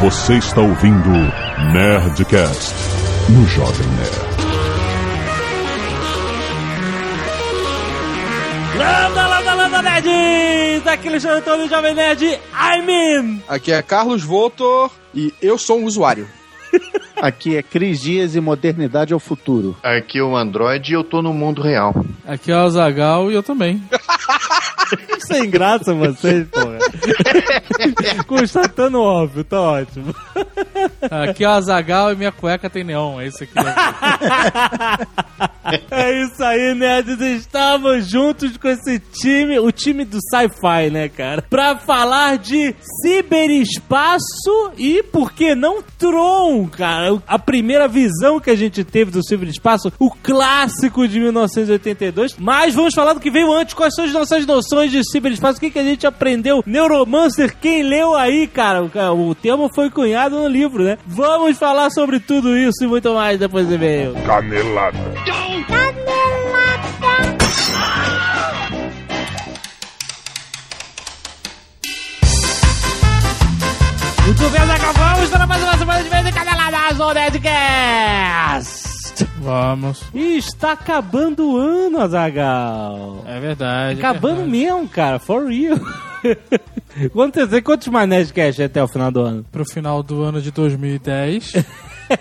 Você está ouvindo Nerdcast no Jovem Nerd. Landa, landa, landa, nerds! Aqui no Xantão do Jovem Nerd, I'm in! Aqui é Carlos Voltor e eu sou um usuário. Aqui é Cris Dias e modernidade ao futuro. Aqui é o Android e eu tô no mundo real. Aqui é o Azagal e eu também. Sem graça vocês, porra. Constatando óbvio, tá ótimo. Aqui é o Azagal e minha cueca tem neon. É isso aqui. É isso aí, nerds. Estamos juntos com esse time, o time do sci-fi, né, cara? Pra falar de ciberespaço e, por que não, Tron, cara. A primeira visão que a gente teve do ciberespaço, o clássico de 1982. Mas vamos falar do que veio antes. Quais são as nossas noções de ciberespaço? O que, que a gente aprendeu? Neuromancer, quem leu aí, cara? O, o termo foi cunhado no livro, né? Vamos falar sobre tudo isso e muito mais depois do e-mail. Canelada. Muito bem, Zagal, vamos para mais uma semana de vez em Caneladas no Nerdcast! Vamos. E está acabando o ano, Azagal. É verdade. Acabando é verdade. mesmo, cara, for real. Quantos, quantos mais Nerdcast até o final do ano? Pro final do ano de 2010,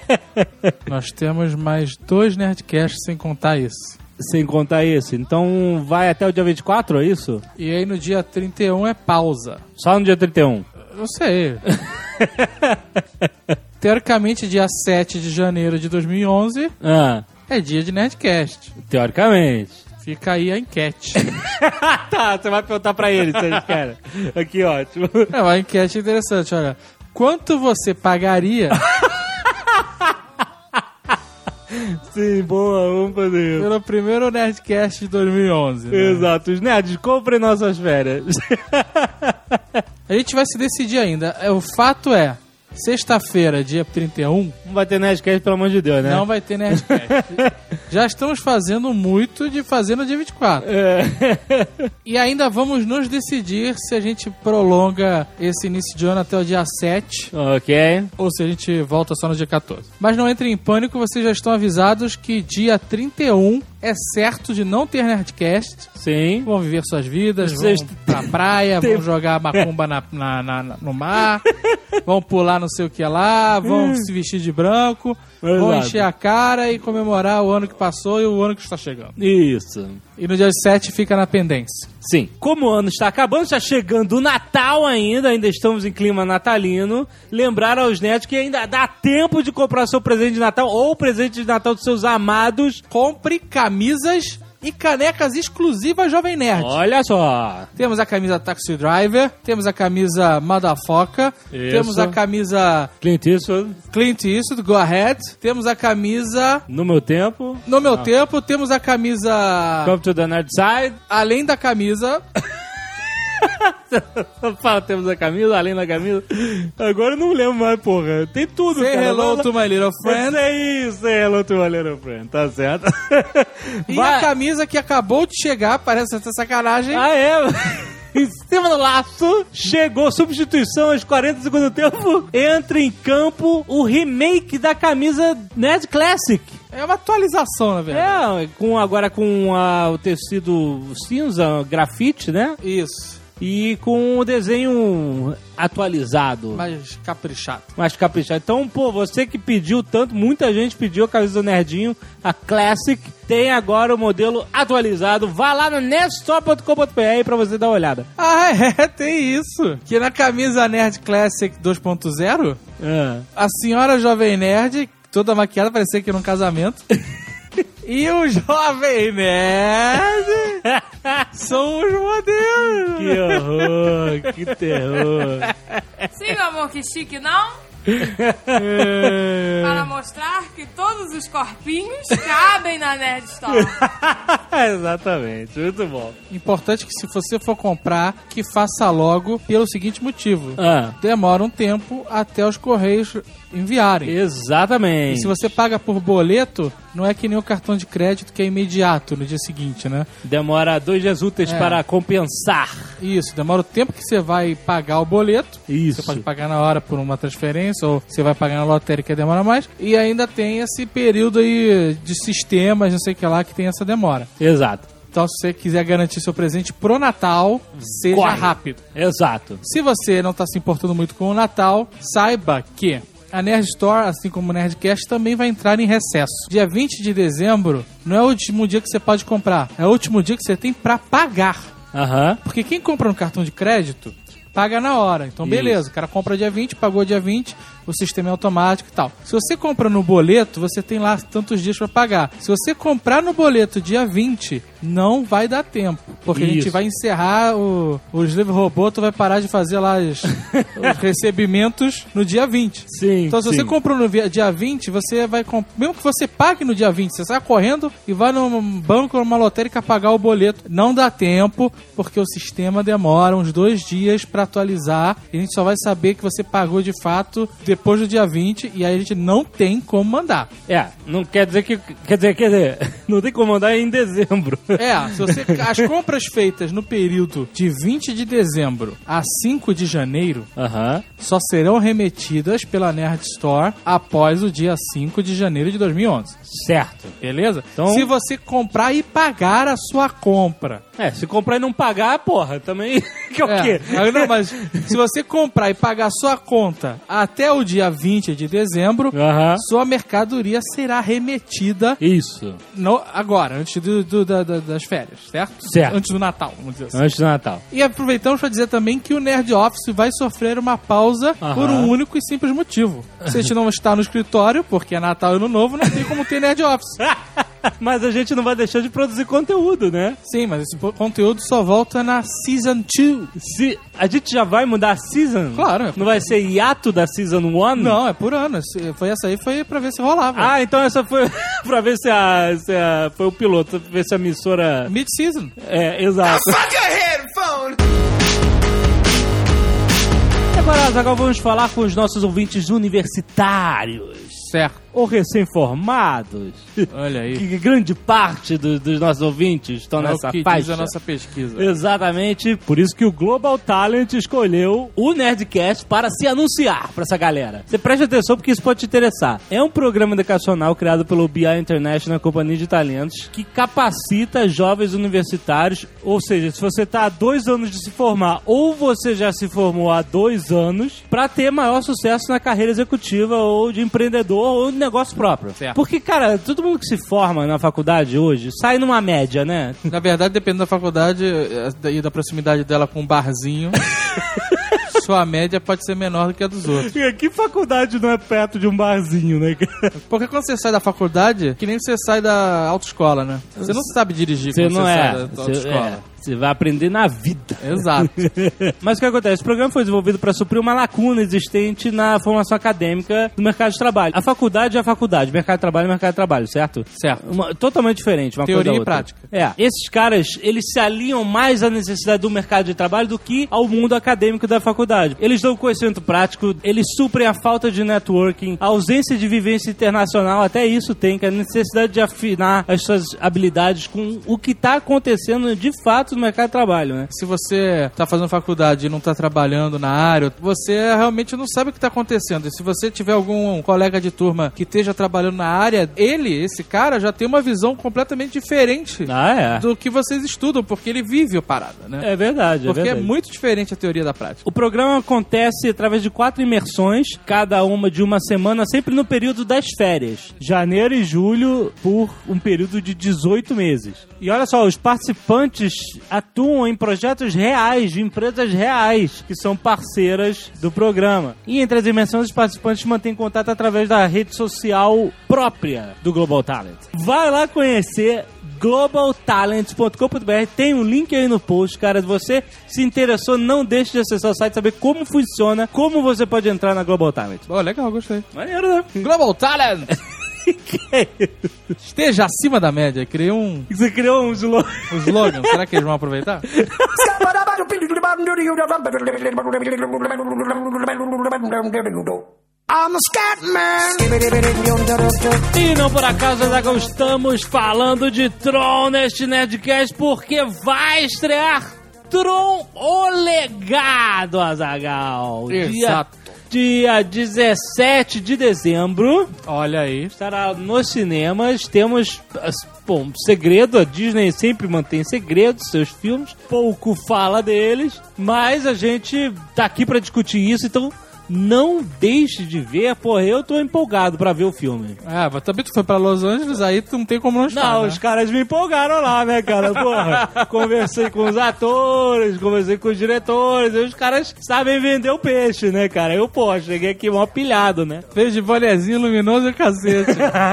nós temos mais dois Nerdcasts sem contar isso. Sem contar esse. Então vai até o dia 24, é isso? E aí no dia 31 é pausa. Só no dia 31. Eu sei. Teoricamente, dia 7 de janeiro de 2011 Ah, é dia de Nerdcast. teoricamente. Fica aí a enquete. tá, você vai perguntar pra ele se eles querem. Aqui, ótimo. É uma enquete interessante, olha. Quanto você pagaria Sim, boa, vamos fazer isso. pelo primeiro Nerdcast de 2011? né? Exato, os nerds, comprem nossas férias. A gente vai se decidir ainda. É, O fato é, sexta-feira, dia 31, Não vai ter Nerdcast, pelo amor de Deus, né? não vai ter Nerdcast. Já estamos fazendo muito de fazer no dia 24. É. E ainda vamos nos decidir se a gente prolonga esse início de ano até o dia 7 ok. ou se a gente volta só no dia 14. Mas não entrem em pânico, vocês já estão avisados que dia 31 é certo de não ter Nerdcast. Sim. Vão viver suas vidas, Vocês vão pra praia, vão jogar macumba na, na- na- no mar, vão pular não sei o que lá, vão se vestir de branco, vão Exato. encher a cara e comemorar o ano que passou e o ano que está chegando. Isso. E no dia 7 fica na pendência. Sim. Como o ano está acabando, está chegando o Natal ainda, ainda estamos em clima natalino. Lembrar aos netos que ainda dá tempo de comprar seu presente de Natal ou o presente de Natal dos seus amados. Compre camisas e canecas exclusivas Jovem Nerd. Olha só. Temos a camisa Taxi Driver, temos a camisa Madafoca, temos a camisa Clint Eastwood, Clint Eastwood, Go Ahead, temos a camisa no meu tempo. No meu tempo, temos a camisa. Come to the Nerd Side. Além da camisa. Fala, temos a camisa, além da camisa. Agora eu não lembro mais, porra. Tem tudo, Say cara. hello to my little friend. É isso, say hello to my little friend. Tá certo. E Vai- a camisa que acabou de chegar, parece até sacanagem. Ah, é? em cima do laço, chegou substituição aos 40 do segundo tempo. Entra em campo o remake da camisa Nerd Classic. É uma atualização, na verdade. É, com, agora com a- o tecido cinza, grafite, né? Isso. E com o desenho atualizado. Mais caprichado. mais caprichado. Então, pô, você que pediu tanto, muita gente pediu a camisa do Nerdinho, a Classic, tem agora o modelo atualizado. Vá lá no nerdstore.com.br pra você dar uma olhada. Ah, é, tem isso. Que na camisa Nerd Classic 2.0, Ah. a senhora Jovem Nerd, toda maquiada, parecia que era um casamento. e o Jovem Nerd são os modelos. Que horror, que terror. Sim, meu amor, que chique, não? Para mostrar que todos os corpinhos cabem na Nerd Store. Exatamente, muito bom. Importante que se você for comprar, que faça logo pelo seguinte motivo. Ah, Demora um tempo até os correios enviarem. E exatamente. se você paga por boleto, não é que nem o cartão de crédito que é imediato no dia seguinte, né? Demora dois dias úteis É. para compensar. Isso, demora o tempo que você vai pagar o boleto. Isso. Você pode pagar na hora por uma transferência ou você vai pagar na lotérica demora mais. E ainda tem esse período aí de sistemas, não sei o que lá, que tem essa demora. Exato. Então, se você quiser garantir seu presente pro Natal, seja Corre. rápido. Exato. Se você não está se importando muito com o Natal, saiba que a Nerd Store, assim como o Nerdcast, também vai entrar em recesso. Dia 20 de dezembro não é o último dia que você pode comprar, é o último dia que você tem para pagar. Aham. Porque quem compra no cartão de crédito paga na hora. Então, beleza, o cara compra dia 20, pagou dia 20, o sistema é automático e tal. Se você compra no boleto, você tem lá tantos dias para pagar. Se você comprar no boleto dia 20, não vai dar tempo. Porque a gente Isso. vai encerrar o, o Slave Robô, tu vai parar de fazer lá os, os recebimentos no dia 20. Sim. Então, se sim. você comprou no dia 20, você vai. Mesmo que você pague no dia 20, você sai correndo e vai num banco ou numa lotérica pagar o boleto. Não dá tempo, porque o sistema demora uns dois dias pra atualizar. E a gente só vai saber que você pagou de fato depois do dia 20. E aí a gente não tem como mandar. É, não quer dizer que. Quer dizer, quer dizer, não tem como mandar em dezembro. É, se você. As compras feitas no período de 20 de dezembro a 5 de janeiro só serão remetidas pela Nerd Store após o dia 5 de janeiro de 2011. Certo. Beleza? Então- Se você comprar e pagar a sua compra. É, se comprar e não pagar, porra, também. que é o quê? É, não, mas se você comprar e pagar a sua conta até o dia 20 de dezembro, sua mercadoria será remetida Isso. no- agora, antes do, do- da- da- das férias, certo? Certo. Antes do Natal, vamos dizer assim. Antes do Natal. E aproveitamos para dizer também que o Nerd Office vai sofrer uma pausa por um único e simples motivo. Se a gente não está no escritório, porque é Natal e Ano Novo, não tem como ter Nerd Office. Mas a gente não vai deixar de produzir conteúdo, né? Sim, mas esse conteúdo só volta na Season 2. Se a gente já vai mudar a season? Claro, é Não vai ser hiato da season 1? Não, é por ano. Foi essa aí, foi pra ver se rolava. Ah, então essa foi pra ver se a, se a- Foi o piloto, pra ver se a emissora. Mid-season. É, exato. Agora, Azaghal, vamos falar com os nossos ouvintes universitários. Certo. Ou recém-formados. Olha aí. Que grande parte do- dos nossos ouvintes estão É o nessa que faixa. diz a nossa pesquisa. Exatamente, por isso que o Global Talent escolheu o Nerdcast para se anunciar para essa galera. Você preste atenção porque isso pode te interessar. É um programa educacional criado pelo BI International Companhia de Talentos que capacita jovens universitários, ou seja, se você está há dois anos de se formar ou você já se formou há dois anos, para ter maior sucesso na carreira executiva ou de empreendedor ou de negócio próprio. Certo. Porque, cara, todo mundo que se forma na faculdade hoje sai numa média, né? Na verdade, depende da faculdade eh, e da proximidade dela com um barzinho. Sua média pode ser menor do que a dos outros. Que faculdade não é perto de um barzinho, né, cara? Porque quando você sai da faculdade, que nem você sai da autoescola, né? Você não sabe dirigir Você quando não você sai é. da, da Você, autoescola. é. Você vai aprender na vida. Exato. Mas o que acontece? Esse programa foi desenvolvido para suprir uma lacuna existente na formação acadêmica do mercado de trabalho. A faculdade é a faculdade, mercado de trabalho é mercado de trabalho, certo? Certo. Uma- totalmente diferente, uma Teoria e prática. É. Esses caras, eles se alinham mais à necessidade do mercado de trabalho do que ao mundo acadêmico da faculdade. Eles dão conhecimento prático, eles suprem a falta de networking, a ausência de vivência internacional, até isso tem, que é a necessidade de afinar as suas habilidades com o que está acontecendo de fato no mercado de trabalho, né? Se você tá fazendo faculdade e não tá trabalhando na área, você realmente não sabe o que tá acontecendo. E se você tiver algum colega de turma que esteja trabalhando na área, ele, esse cara, já tem uma visão completamente diferente Ah, é. do que vocês estudam, porque ele vive a parada, né? É verdade, é porque é verdade. muito diferente a teoria da prática. O programa acontece através de quatro imersões, cada uma de uma semana, sempre no período das férias. Janeiro e julho, por um período de 18 meses. E olha só, os participantes atuam em projetos reais, de empresas reais, que são parceiras do programa. E entre as imersões, os participantes mantêm contato através da rede social própria do Global Talent. Vai lá conhecer globaltalents.com.br tem um link aí no post, cara. Se você se interessou, não deixe de acessar o site, saber como funciona, como você pode entrar na Global Talent. Pô, legal, gostei. Maneiro, né? Global Talent! Esteja acima da média. Criei um, Você criou um slogan. um slogan. Será que eles vão aproveitar? E não por acaso, Azaghal, estamos falando de Tron neste Nerdcast porque vai estrear Tron o Legado, Azagal. Exato. Dia, dia 17 de dezembro. Olha aí. Estará nos cinemas. Temos. Bom, segredo, a Disney sempre mantém segredos, seus filmes, pouco fala deles, mas a gente tá aqui pra discutir isso, então não deixe de ver, porra, eu tô empolgado pra ver o filme. É, mas também tu foi pra Los Angeles, aí tu não tem como não estar, Não, né? os caras me empolgaram lá, né, cara? Porra, conversei com os atores, conversei com os diretores, os caras sabem vender o peixe, né, cara? Eu, pô, cheguei aqui mó pilhado, né? Veio de bonezinho luminoso e cacete.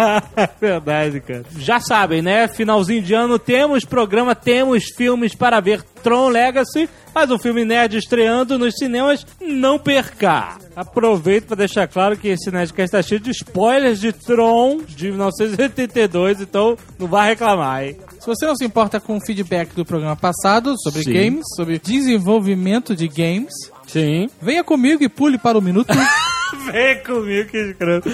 Verdade, cara. Já sabem, né? Finalzinho de ano temos programa, temos filmes para ver Tron Legacy, mas o filme nerd estreando nos cinemas, não perca. Aproveito para deixar claro que esse Nerdcast está cheio de spoilers de Tron de 1982, então não vai reclamar, hein? Se você não se importa com o feedback do programa passado sobre Sim. games, sobre desenvolvimento de games, Sim. venha comigo e pule para o minuto. Vem comigo que escroto.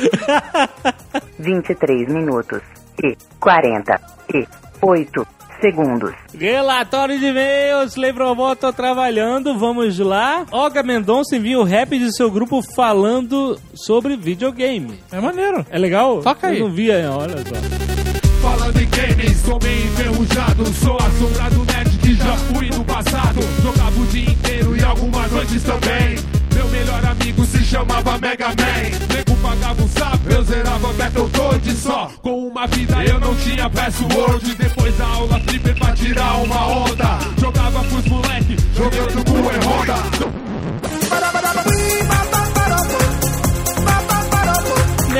23 minutos e 48 segundos. Relatório de e-mails, Robot tô trabalhando, vamos lá. Olga Mendonça envia o rap de seu grupo falando sobre videogame. é maneiro. É legal? Toca aí. Eu não vi, olha só. Falando em games, sou meio enferrujado Sou assombrado nerd que já fui no passado Jogava o dia inteiro e algumas noites também melhor amigo se chamava Mega Man. Nego pagava um sapo, eu zerava Battletoads só. Com uma vida eu não tinha password. Depois da aula flipper pra tirar uma onda. Jogava pros moleque, jogando com e Honda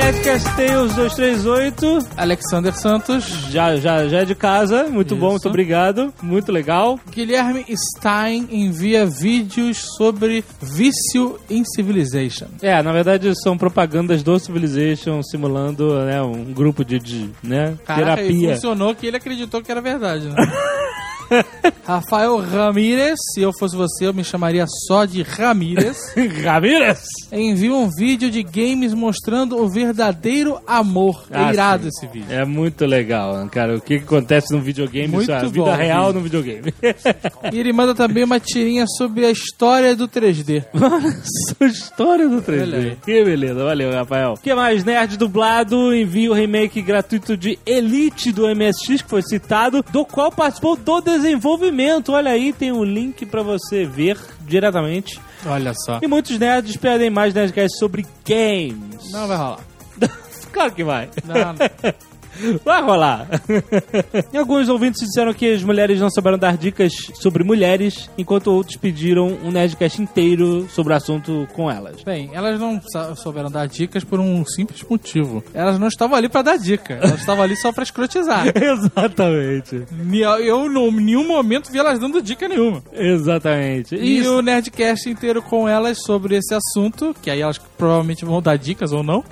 Nerdcast Tales 238, Alexander Santos, já, já, já é de casa, muito bom, Isso. muito obrigado, muito legal. Guilherme Stein envia vídeos sobre vício em Civilization. É, na verdade são propagandas do Civilization simulando né, um grupo de, de né, Caraca, terapia. funcionou que ele acreditou que era verdade, né? Rafael Ramírez, se eu fosse você, eu me chamaria só de Ramírez. Ramírez! Envia um vídeo de games mostrando o verdadeiro amor. É Ah, irado sim. esse vídeo. É muito legal, cara. O que, que acontece no videogame, Muito isso é a bom vida real vídeo. no videogame. E ele manda também uma tirinha sobre a história do 3D. Essa história do Olha 3D. aí. Que beleza, valeu, Rafael. O que mais? Nerd dublado envia o remake gratuito de Elite do MSX, que foi citado, do qual participou do desenvolvimento. Olha aí, tem um link pra você ver diretamente. Olha só. E muitos nerds pedem mais Nerdcast sobre games. Não vai rolar. Claro que vai. Não, Vai rolar. e alguns ouvintes disseram que as mulheres não souberam dar dicas sobre mulheres, enquanto outros pediram um Nerdcast inteiro sobre o assunto com elas. Bem, elas não souberam dar dicas por um simples motivo. Elas não estavam ali pra dar dica. Elas estavam ali só pra escrotizar. Exatamente. Eu, em nenhum momento, vi elas dando dica nenhuma. Exatamente. E Isso. o Nerdcast inteiro com elas sobre esse assunto, que aí elas provavelmente vão dar dicas ou não.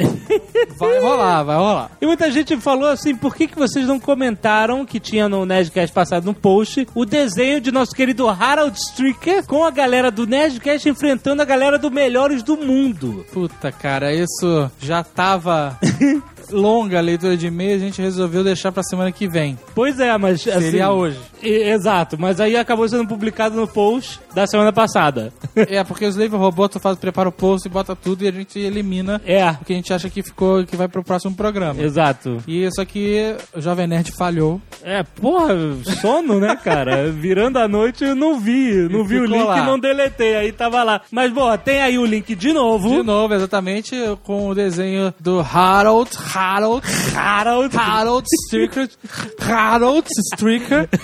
Vai rolar, vai rolar. E muita gente falou assim, por que, que vocês não comentaram que tinha no Nerdcast passado no post o desenho de nosso querido Harold Stricker com a galera do Nerdcast enfrentando a galera do Melhores do Mundo. Puta, cara, isso já tava longa a leitura de e-mail, a gente resolveu deixar pra semana que vem. Pois é, mas... assim, Seria hoje. e- exato, mas aí acabou sendo publicado no post da semana passada. É, porque os Slave Robot faz, prepara o post e bota tudo e a gente elimina é, o que a gente acha que ficou, que vai pro próximo programa. exato. E isso aqui, o Jovem Nerd falhou. É, porra, sono, né, cara? Virando a noite eu não vi, não vi o link lá. e não deletei, aí tava lá. Mas, boa, tem aí o link de novo. De novo, exatamente, com o desenho do Harold, Harold, Harold. Harold Stricker, Harold Stricker.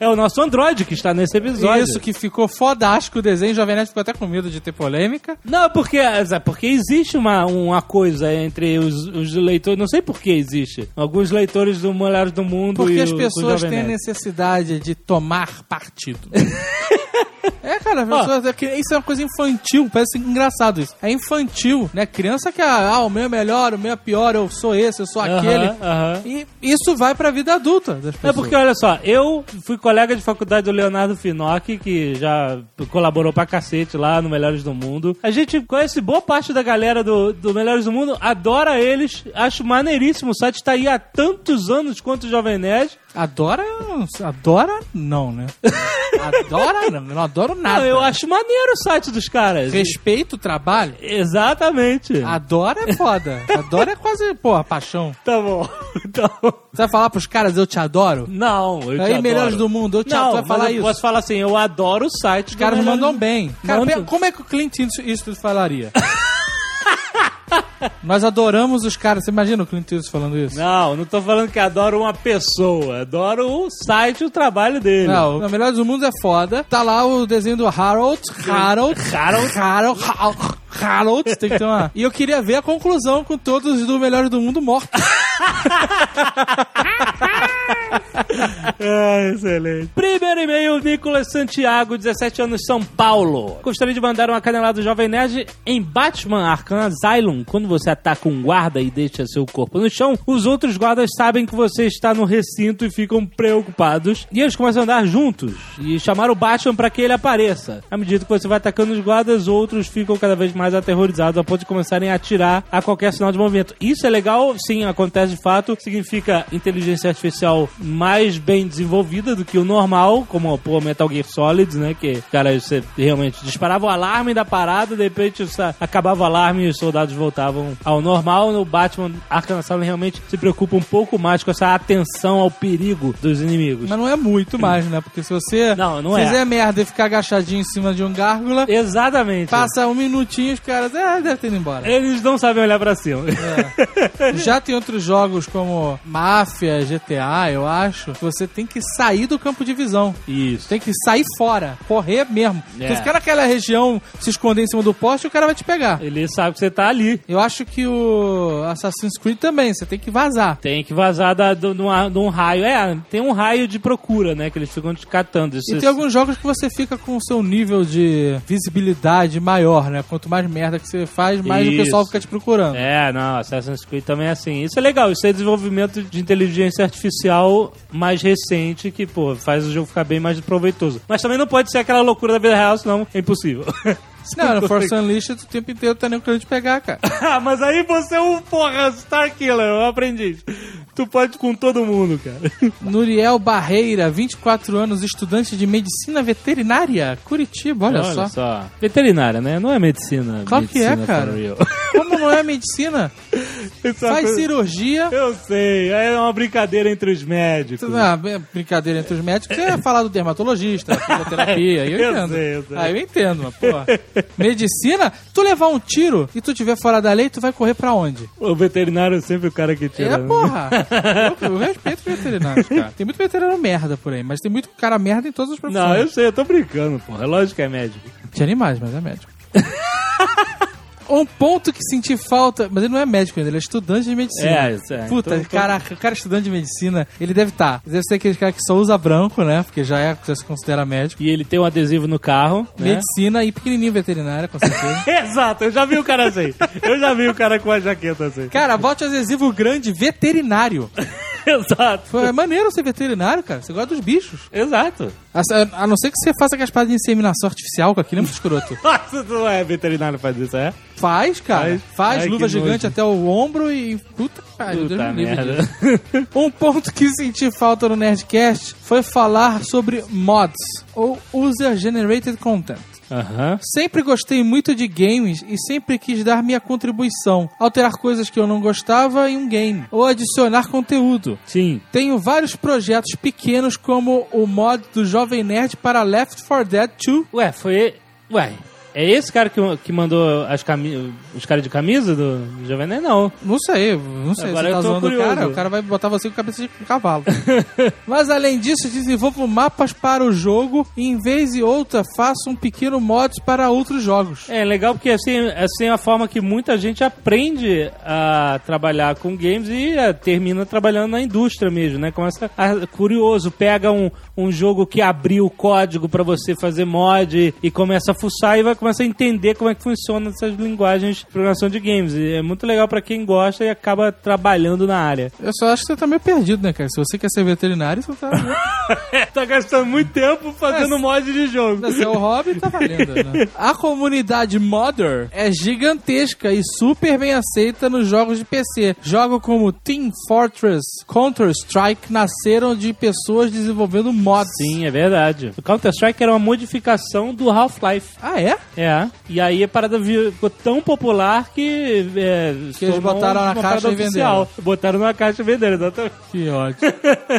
É o nosso Android que está nesse episódio. Isso que ficou fodástico o desenho, o Jovem Nerd ficou até com medo de ter polêmica. Não, porque, é, porque existe uma, uma coisa entre os, os leitores, não sei por que existe. Alguns leitores do Melhores do Mundo Porque e as pessoas têm necessidade de tomar partido. É, cara, as pessoas- é isso é uma coisa infantil, parece engraçado isso. É infantil, né? Criança que, ah, o meu é melhor, o meu é pior, eu sou esse, eu sou aquele. Aham, aham. E isso vai pra vida adulta das pessoas. É porque, olha só, eu fui colega de faculdade do Leonardo Finocchi, que já colaborou pra cacete lá no Melhores do Mundo. A gente conhece boa parte da galera do, do Melhores do Mundo, adora eles, acho maneiríssimo. O site tá aí há tantos anos quanto o Jovem Nerd. Adora, adora não, né? Adora não, não adoro nada. Não, eu acho maneiro o site dos caras. Respeito o trabalho. Exatamente. Adora é foda. Adora é quase, porra, paixão. Tá bom. Então, Você vai falar pros caras, eu te adoro? não, eu te Aí, adoro. melhores do mundo, eu te Não, adoro. Vai mas falar eu isso. posso falar assim, eu adoro o site Os caras mandam bem. Cara, Manda. pe- como é que o Clint Eastwood falaria? Nós adoramos os caras. Você imagina o Clint Eastwood falando isso? Não, não tô falando que adoro uma pessoa. Adoro o site e o trabalho dele. Não, o Melhores do Mundo é foda. Tá lá o desenho do Harold. Harold. Harold. Harold. Harold. Harold. Tem que ter uma... E eu queria ver a conclusão com todos do Melhores do Mundo mortos. Ah, excelente. Primeiro e-mail, Nicolas Santiago, 17 anos, São Paulo. Gostaria de mandar uma canelada do Jovem Nerd em Batman Arkham Asylum. Quando você ataca um guarda e deixa seu corpo no chão, os outros guardas sabem que você está no recinto e ficam preocupados. E eles começam a andar juntos e chamar o Batman para que ele apareça. À medida que você vai atacando os guardas, outros ficam cada vez mais aterrorizados a ponto de começarem a atirar a qualquer sinal de movimento. Isso é legal, sim, acontece de fato. Significa inteligência artificial mais bem desenvolvida do que o normal, como pô, Metal Gear Solid, né? Que, cara, você realmente disparava o alarme da parada, de repente acabava o alarme e os soldados voltavam ao normal. No Batman Arkham Asylum realmente se preocupa um pouco mais com essa atenção ao perigo dos inimigos. Mas não é muito mais, né? Porque se você Não, não é. fizer merda e ficar agachadinho em cima de um gárgula, Exatamente. passa um minutinho os caras, é, deve ter ido embora. Eles não sabem olhar pra cima. Já tem outros jogos como Máfia, GTA, eu acho, que você tem que sair do campo de visão. Isso. Tem que sair fora, correr mesmo. É. Se ficar naquela região, se esconder em cima do poste, o cara vai te pegar. Ele sabe que você tá ali. Eu acho que o Assassin's Creed também, você tem que vazar. Tem que vazar da, do, de uma- de um raio. É, tem um raio de procura, né? Que eles ficam te catando. Isso, E tem alguns jogos que você fica com o seu nível de visibilidade maior, né? Quanto mais merda que você faz, mais o Isso. pessoal fica te procurando. É, não, Assassin's Creed também é assim. Isso é legal, isso é desenvolvimento de inteligência artificial mais recente que, pô, faz o jogo ficar bem mais proveitoso. Mas também não pode ser aquela loucura da vida real, senão é impossível. Não, no Force Unleashed o tempo inteiro tá nem querendo te pegar, cara. ah, mas aí você é um, porra, Star Killer, um aprendiz. Tu pode com todo mundo, cara. Nuriel Barreira, 24 anos, estudante de medicina veterinária, Curitiba, olha, só. Veterinária, né? Não é medicina. Claro que é, medicina cara. Como não é medicina? É Faz coisa- cirurgia. Eu sei, é uma brincadeira entre os médicos. Ah, é brincadeira entre os médicos, você ia falar do dermatologista, fisioterapia, aí eu Eu entendo. sei, eu sei. Aí eu entendo, mas porra. Medicina, tu levar um tiro e tu tiver fora da lei, tu vai correr pra onde? O veterinário é sempre o cara que tira. É, né? porra. Eu, eu respeito os veterinários, cara. Tem muito veterinário merda por aí, mas tem muito cara merda em todas as profissões. Não, eu sei, eu tô brincando, porra. É lógico que é médico. De animais, mas é médico. Um ponto que senti falta, mas ele não é médico ainda, ele é estudante de medicina. É, isso é. Puta, Então- caraca, o cara estudante de medicina, ele deve estar. Deve ser aquele cara que só usa branco, né? Porque já, é, já se considera médico. E ele tem um adesivo no carro, né? Medicina e pequenininho veterinária, com certeza. Exato, eu já vi o cara assim. Eu já vi o cara com a jaqueta assim. cara, bote adesivo grande veterinário. Exato. Pô, é maneiro ser veterinário, cara. Você gosta dos bichos. Exato. A, a não ser que você faça aquelas paradas de inseminação artificial, com aquilo é muito escroto. Nossa, tu não é veterinário faz isso, é? Faz, cara. Faz. Faz, Ai, luva gigante nojo. até o ombro e. Puta pariu, Deus me livre. Um ponto que senti falta no Nerdcast foi falar sobre mods, ou User Generated Content. Aham. Sempre gostei muito de games e sempre quis dar minha contribuição, alterar coisas que eu não gostava em um game, ou adicionar conteúdo. Sim. Tenho vários projetos pequenos como o mod do Jovem Nerd para Left 4 Dead 2. Ué, foi. Ué. É esse cara que, que mandou as cami os caras de camisa do, do Jovem Nerd? Não. Não sei, não sei. Agora você eu tá tô zoando o curioso. cara, o cara vai botar você com cabeça de cavalo. Mas além disso, desenvolva mapas para o jogo e em vez de outra, faça um pequeno mods para outros jogos. É legal porque assim, assim é a forma que muita gente aprende a trabalhar com games e eh, termina trabalhando na indústria mesmo, né? Começa a, curioso, pega um, um jogo que abriu o código pra você fazer mod e começa a fuçar e vai começar a entender como é que funciona essas linguagens de programação de games. E é muito legal pra quem gosta e acaba trabalhando na área. Eu só acho que você tá meio perdido, né, cara? Se você quer ser veterinário, você tá. tá gastando muito tempo fazendo mod de jogo. É o hobby, tá valendo, né? A comunidade Modder é gigantesca e super bem aceita nos jogos de PC. Jogos como Team Fortress, Counter-Strike nasceram de pessoas desenvolvendo mods. Sim, é verdade. O Counter-Strike era uma modificação do Half-Life. Ah, é? É. E aí a parada ficou tão popular que. É, Que eles botaram na caixa e venderam. oficial. Botaram na caixa e venderam, exatamente. Que ótimo.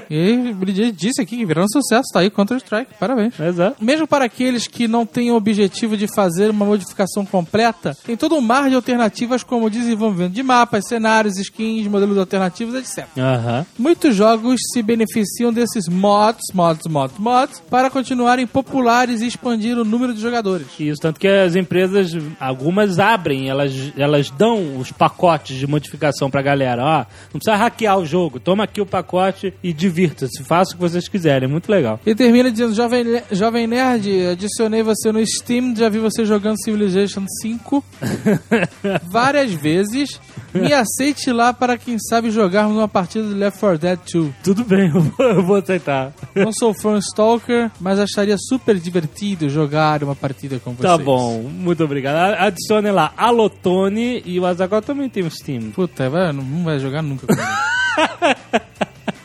e o Bridget disse aqui que virou um sucesso. Tá aí Counter-Strike. Parabéns. Exato. Mesmo para aqueles que não têm o objetivo de fazer uma modificação completa, tem todo um mar de alternativas como desenvolvimento de mapas, cenários, skins, modelos alternativos, etc. Muitos jogos se beneficiam desses mods, mods, mods, mods, para continuarem populares e expandir o número de jogadores. Isso, tanto que as empresas, algumas abrem, elas, elas dão os pacotes de modificação pra galera. Ó, não precisa hackear o jogo, toma aqui o pacote e divirta-se, faça o que vocês quiserem, é muito legal. E termina dizendo, Jovem, Jovem Nerd, adicionei você no Steam, já vi você jogando Civilization 5 várias vezes. Me aceite lá para quem sabe jogarmos uma partida de Left 4 Dead 2. Tudo bem, eu vou, eu vou aceitar. Não sou fã Stalker, mas acharia super divertido jogar uma partida com vocês. Tá bom, muito obrigado. Adicione lá Alotone e o Azaghal também tem o Steam. Puta, vai, não, não vai jogar nunca comigo.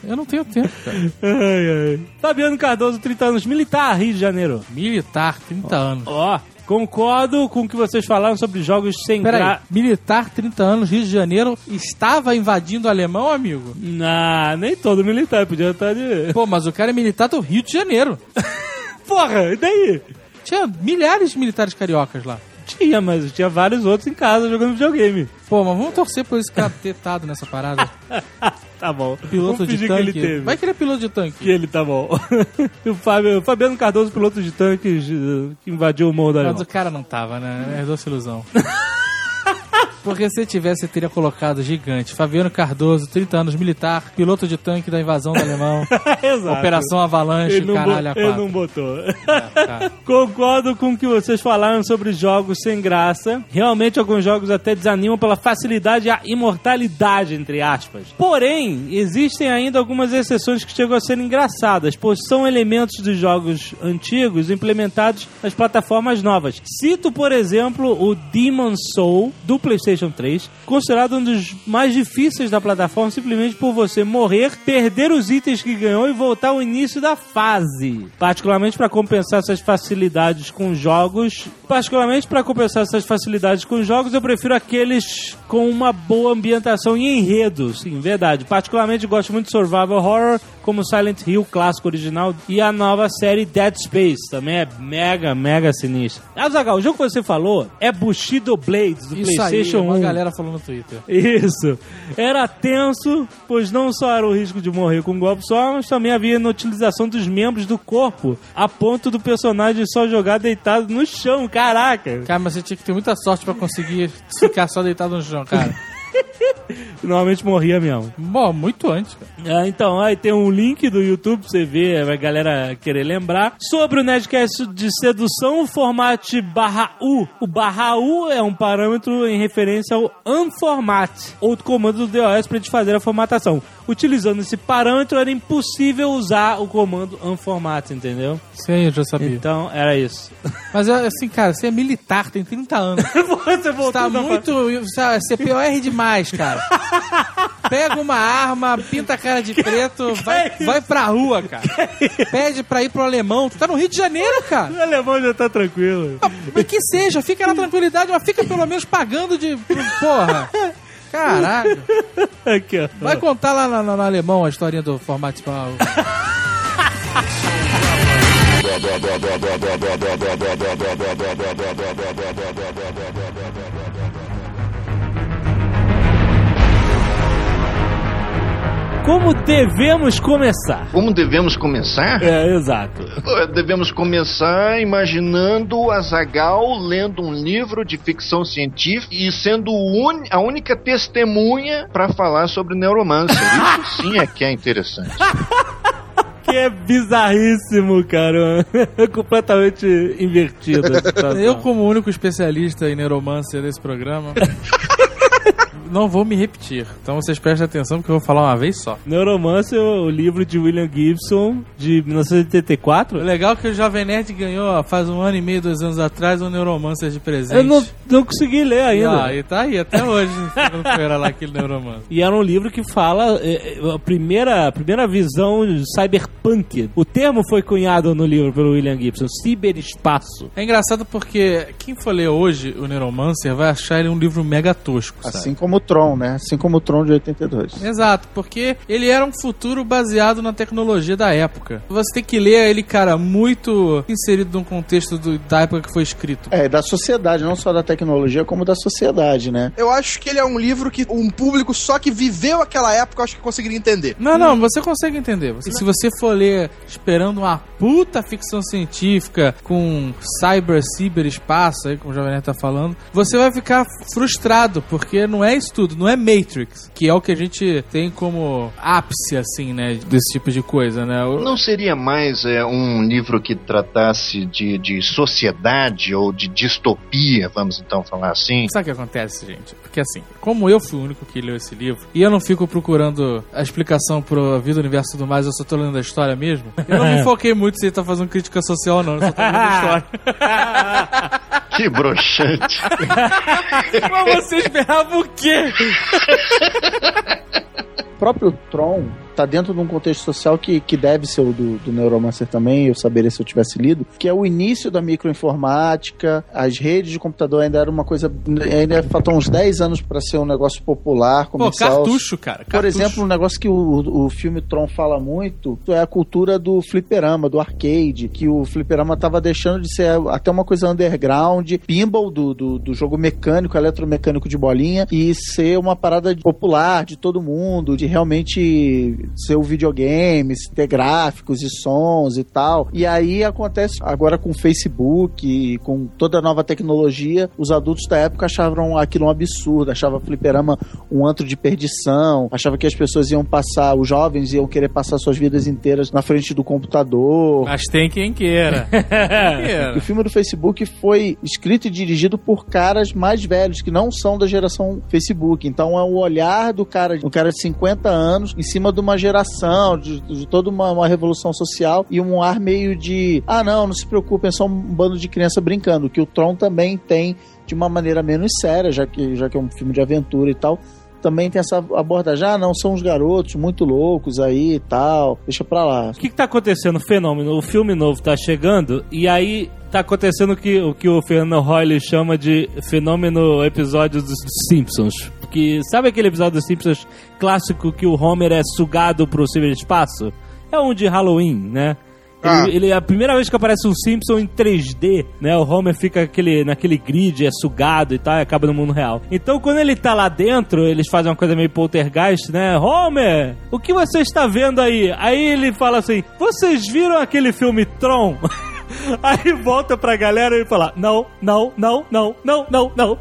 Eu não tenho tempo, cara. Ai, ai. Fabiano Cardoso, 30 anos, militar, Rio de Janeiro. Militar, 30 anos. Ó, concordo com o que vocês falaram sobre jogos sem Peraí, gra... militar, 30 anos, Rio de Janeiro, estava invadindo o alemão, amigo? Não, nem todo militar podia estar de. Pô, mas o cara é militar do Rio de Janeiro. Porra, e daí? Tinha milhares de militares cariocas lá. Tinha, mas tinha vários outros em casa jogando videogame. Pô, mas vamos torcer por esse cara ter estado nessa parada. Tá bom. Piloto Vamos de tanque. que ele teve. Vai que ele é piloto de tanque. Que ele tá bom. o Fábio, Fabiano Cardoso, piloto de tanques eh, que invadiu o morro da Mas o cara não tava, né? Herdou essa ilusão. Porque se tivesse, teria colocado gigante. Fabiano Cardoso, 30 anos, militar, piloto de tanque da invasão do alemão. Exato. Operação Avalanche, caralho, a ele não botou. É, tá. Concordo com o que vocês falaram sobre jogos sem graça. Realmente, alguns jogos até desanimam pela facilidade e a imortalidade, entre aspas. Porém, existem ainda algumas exceções que chegam a ser engraçadas, pois são elementos dos jogos antigos implementados nas plataformas novas. Cito, por exemplo, o Demon Soul do PlayStation 3, considerado um dos mais difíceis da plataforma simplesmente por você morrer, perder os itens que ganhou e voltar ao início da fase. Particularmente para compensar essas facilidades com jogos, particularmente para compensar essas facilidades com jogos, eu prefiro aqueles com uma boa ambientação e enredo. Sim, verdade. Particularmente gosto muito de survival horror, como Silent Hill clássico original e a nova série Dead Space, também é mega, mega sinistra. Azaghal, o jogo que você falou é Bushido Blades do Isso PlayStation 1. Uma galera falou no Twitter. Isso. Era tenso, pois não só era o risco de morrer com um golpe só, mas também havia inutilização dos membros do corpo, a ponto do personagem só jogar deitado no chão. Caraca! Cara, mas você tinha que ter muita sorte pra conseguir ficar só deitado no chão, cara. Normalmente morria mesmo. Bom, muito antes, cara. Ah, então, aí tem um link do YouTube pra você ver, a galera querer lembrar. Sobre o Nerdcast de sedução, o formato barra U. O barra U é um parâmetro em referência ao unformat, outro comando do DOS pra gente fazer a formatação. Utilizando esse parâmetro, era impossível usar o comando unformat, entendeu? Aí eu já sabia. Então, era isso. Mas é, assim, cara, você é militar, tem 30 anos. você voltou Tá na- muito. sabe, CPOR demais, cara. Pega uma arma, pinta a cara de preto, vai, vai pra rua, cara. Pede pra ir pro alemão. Tu tá no Rio de Janeiro, cara. O alemão já tá tranquilo. Mas que seja, fica na tranquilidade, mas fica pelo menos pagando de. Porra. Caralho. Vai contar lá no, no- no alemão a historinha do formato espanhol. Como devemos começar? Como devemos começar? É, exato. Devemos começar imaginando o Azagal lendo um livro de ficção científica e sendo a única testemunha para falar sobre neuromancer. Isso sim é que é interessante. Que é bizarríssimo, cara. Completamente invertido. Eu, como único especialista em neuromancer desse programa, não vou me repetir. Então vocês prestem atenção porque eu vou falar uma vez só. Neuromancer, o livro de William Gibson, de 1984. O legal é que o Jovem Nerd ganhou ó, faz um ano e meio, dois anos atrás, um Neuromancer de presente. Eu não, não consegui ler ainda. Ah, e tá aí até hoje, era lá aquele Neuromancer. E era um livro que fala é, é, a primeira, a primeira visão de cyberpunk. O termo foi cunhado no livro pelo William Gibson, ciberespaço. É engraçado porque quem for ler hoje o Neuromancer vai achar ele um livro mega tosco, sabe? Assim como o Tron, né? Assim como o Tron de 82. Exato, porque ele era um futuro baseado na tecnologia da época. Você tem que ler ele, cara, muito inserido num contexto do- da época que foi escrito. É, da sociedade, não só da tecnologia, como da sociedade, né? Eu acho que ele é um livro que um público só que viveu aquela época, eu acho que conseguiria entender. Não, não, você consegue entender. Você- se você for ler esperando uma puta ficção científica com cyber, ciberespaço, aí como o Jovem Nerd tá falando, você vai ficar frustrado, porque não é isso tudo, não é Matrix, que é o que a gente tem como ápice, assim, né, desse tipo de coisa, né? O- Não seria mais é, um livro que tratasse de, de sociedade ou de distopia, vamos então falar assim? Sabe o que acontece, gente? Porque assim, como eu fui o único que leu esse livro, e eu não fico procurando a explicação pro vida, universo e tudo mais, eu só tô lendo a história mesmo, eu não me foquei muito se ele tá fazendo crítica social ou não, eu só tô lendo a história. Que broxante. Mas você esperava o quê? O próprio Tron tá dentro de um contexto social que, que deve ser o do, do Neuromancer também, eu saberia se eu tivesse lido, que é o início da microinformática, as redes de computador ainda era uma coisa, ainda faltam uns 10 anos para ser um negócio popular, Pô, comercial. cartucho, cara. Por cartucho. exemplo, um negócio que o, o filme Tron fala muito é a cultura do fliperama, do arcade, que o fliperama tava deixando de ser até uma coisa underground, pinball do, do, do jogo mecânico, eletromecânico de bolinha, e ser uma parada popular de todo mundo, de realmente ser o videogame, ter gráficos e sons e tal. E aí acontece agora com o Facebook, e com toda a nova tecnologia, os adultos da época achavam aquilo um absurdo, achavam fliperama um antro de perdição, achava que as pessoas iam passar, os jovens iam querer passar suas vidas inteiras na frente do computador. Mas tem quem queira. Quem queira. O filme do Facebook foi escrito e dirigido por caras mais velhos, que não são da geração Facebook. Então é o olhar do cara, um cara de 50 anos, em cima de uma geração, de, de toda uma, uma revolução social, e um ar meio de ah, não, não se preocupem, é só um bando de criança brincando. Que o Tron também tem de uma maneira menos séria, já que, já que é um filme de aventura e tal. Também tem essa abordagem, ah, não, são uns garotos muito loucos aí e tal, deixa pra lá. O que, que tá acontecendo? Fenômeno. O filme novo tá chegando e aí tá acontecendo que o, que o Fernando Royle chama de fenômeno episódio dos Simpsons. Porque sabe aquele episódio dos Simpsons clássico que o Homer é sugado pro ciberespaço? É um de Halloween, né? Ah. Ele, ele- a primeira vez que aparece um Simpson em 3D, né? O Homer fica aquele, naquele grid, é sugado e tal, e acaba no mundo real. Então, quando ele tá lá dentro, eles fazem uma coisa meio poltergeist, né? Homer, o que você está vendo aí? Aí ele fala assim: Vocês viram aquele filme Tron? Aí volta pra galera e fala: Não, não, não, não, não, não, não.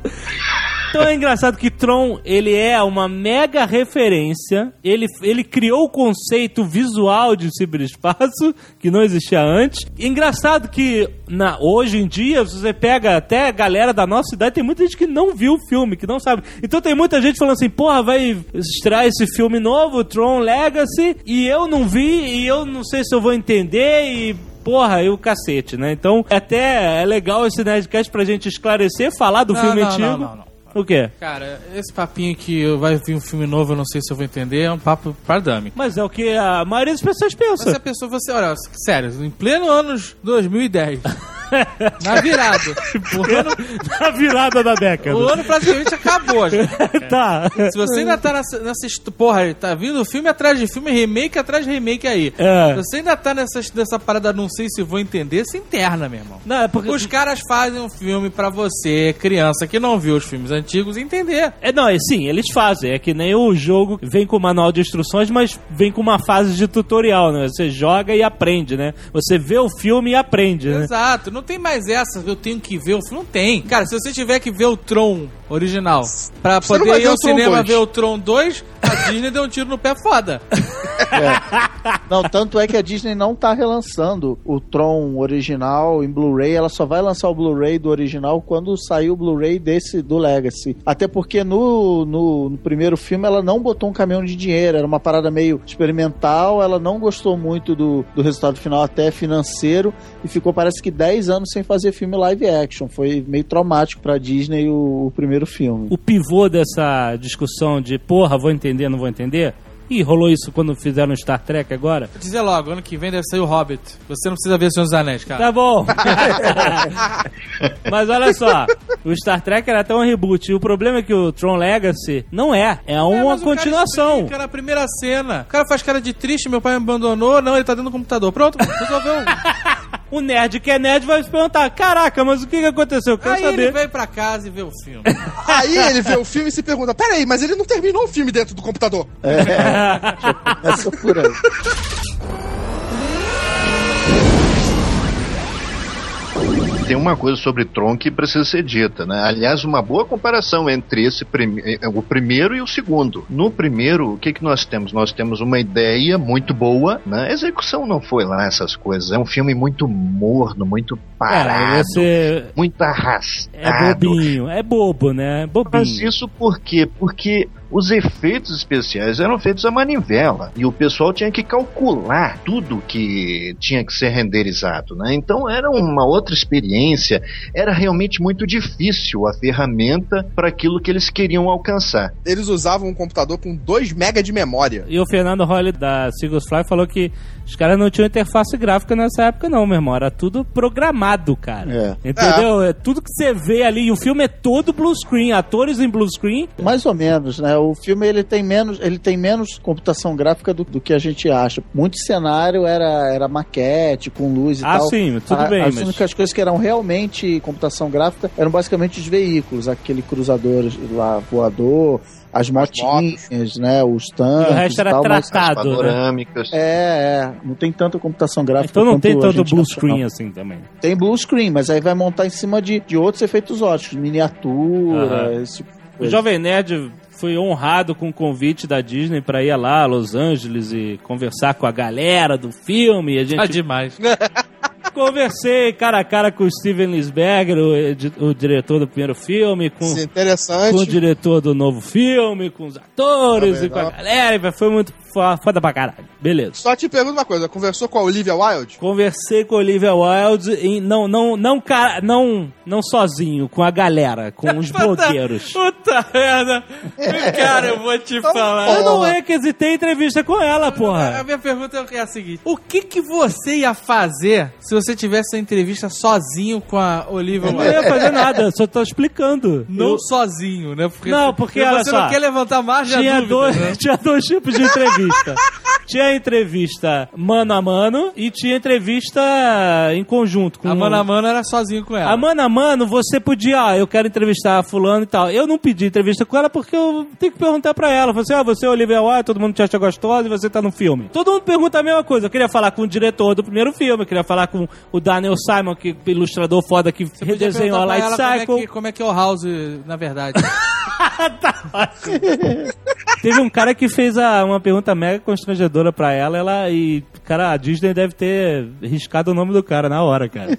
Então é engraçado que Tron, ele é uma mega referência. Ele, ele criou o conceito visual de ciberespaço, que não existia antes. E engraçado que na, hoje em dia, se você pega até a galera da nossa idade, tem muita gente que não viu o filme, que não sabe. Então tem muita gente falando assim, porra, vai estrear esse filme novo, Tron Legacy, e eu não vi, e eu não sei se eu vou entender, e porra, e o cacete, né? Então, até é legal esse Nerdcast pra gente esclarecer, falar do Não, filme não, antigo. não, não, não. O quê? Cara, esse papinho que vai vir um filme novo, eu não sei se eu vou entender, é um papo pardame. Mas é o que a maioria das pessoas pensa. Mas a pessoa, você, olha, sério, em pleno anos 2010, Na virada. O ano, Na virada da década. o ano praticamente acabou. já. tá. Se você ainda tá nessa, nessa porra, tá vindo filme atrás de filme, remake atrás de remake aí. É. Se você ainda tá nessa, nessa parada, não sei se vou entender, se interna, meu irmão. Não, é porque... Os caras fazem um filme pra você, criança que não viu os filmes antigos, entender. É, não, é sim, eles fazem. É que nem o jogo vem com manual de instruções, mas vem com uma fase de tutorial, né? Você joga e aprende, né? Você vê o filme e aprende, né? Exato, não tem mais essa, eu tenho que ver o filme. Não tem. Cara, se você tiver que ver o Tron original pra Você poder ir ao cinema 2. ver o Tron 2, a Disney deu um tiro no pé foda. Não, tanto é que a Disney não tá relançando o Tron original em Blu-ray, ela só vai lançar o Blu-ray do original quando sair o Blu-ray desse do Legacy. Até porque no, no, no primeiro filme ela não botou um caminhão de dinheiro, era uma parada meio experimental, ela não gostou muito do, do resultado final, até financeiro, e ficou parece que 10 anos sem fazer filme live action. Foi meio traumático pra Disney o, o primeiro filme. O pivô dessa discussão de porra, vou entender, não vou entender. Ih, rolou isso quando fizeram Star Trek agora? Vou dizer logo, ano que vem deve sair o Hobbit. Você não precisa ver Senhor dos Anéis, cara. Tá bom. Mas olha só, o Star Trek era até um reboot. E o problema é que o Tron Legacy não é. É É, uma mas o cara continuação. explica na primeira cena. O cara faz cara de triste, meu pai me abandonou. Não, ele tá dentro do computador. Pronto, resolveu. O nerd que é nerd vai se perguntar: caraca, mas o que, que aconteceu? Eu Quero Aí ele saber. vem pra casa e vê o filme. Aí ele vê o filme e se pergunta: peraí, mas ele não terminou o filme dentro do computador. Essa por aí. Tem uma coisa sobre Tron que precisa ser dita, né? Aliás, uma boa comparação entre esse prime- eh, o primeiro e o segundo. No primeiro, o que, que nós temos? Nós temos uma ideia muito boa, né? A execução não foi lá essas coisas. É um filme muito morno, muito parado, É, você muito arrastado. é bobinho, é bobo, né? É bobinho. Mas isso por quê? Porque os efeitos especiais eram feitos à manivela e o pessoal tinha que calcular tudo que tinha que ser renderizado, né? Então era uma outra experiência, era realmente muito difícil a ferramenta para aquilo que eles queriam alcançar. Eles usavam um computador com 2 mega de memória. E o Fernando Holly da Seagulls Fly falou que os caras não tinham interface gráfica nessa época, não, meu irmão. Era tudo programado, cara. Entendeu? É. tudo que você vê ali. E o filme é todo blue screen, atores em blue screen. Mais ou menos, né? O filme ele tem menos, ele tem menos computação gráfica do, do que a gente acha. Muito cenário era, era maquete, com luz e Ah, tal. sim, tudo A- bem, As mas- únicas coisas que eram realmente computação gráfica eram basicamente os veículos, aquele cruzador lá voador, as motinhas, né? Os tanques. E o resto era tal, mas- tratado. As né? panorâmicas. É, é. Não tem tanta computação gráfica. Então não tem tanto blue screen não. assim também. Tem blue screen, mas aí vai montar em cima de, de outros efeitos óticos, miniatura, esse tipo de O. Jovem Nerd foi honrado com o convite da Disney pra ir lá a Los Angeles e conversar com a galera do filme. A gente Tá demais. conversei cara a cara com o Steven Lisberger, o, o diretor do primeiro filme, com, é com o diretor do novo filme, com os atores Tá e com a legal. galera. Foi muito foda pra caralho. Beleza. Só te pergunto uma coisa: conversou com a Olivia Wilde? Conversei com a Olivia Wilde, em, não, não, não, cara, não, não sozinho, com a galera, com os blogueiros. Puta merda. Cara, eu vou te falar. Eu não requisitei entrevista com ela, A porra. minha pergunta é a seguinte: O que que você ia fazer se você tivesse uma entrevista sozinho com a Olivia Eu não Wilde? ia fazer nada, só tô explicando. Não Eu- sozinho, né? Porque Não, porque, você olha não só, quer levantar margem tinha a dúvida, dois, né? tinha dois tipos de entrevista. Tinha a entrevista mano a mano e tinha entrevista em conjunto. Com A mano a mano era sozinho com ela. A mano a mano, você podia, ah, eu quero entrevistar a fulano e tal. Eu não pedi entrevista com ela porque eu tenho que perguntar pra ela. Você, ah, você é Olivia Wilde, todo mundo te acha gostosa e você tá no filme. Todo mundo pergunta a mesma coisa. Eu queria falar com o diretor do primeiro filme, eu queria falar com o Daniel Simon, que ilustrador foda que Você redesenhou a Light Cycle. Como é, que, como é que é o House, na verdade? Teve um cara que fez a- uma pergunta mega constrangedora pra ela, ela e, cara, a Disney deve ter riscado o nome do cara na hora, cara.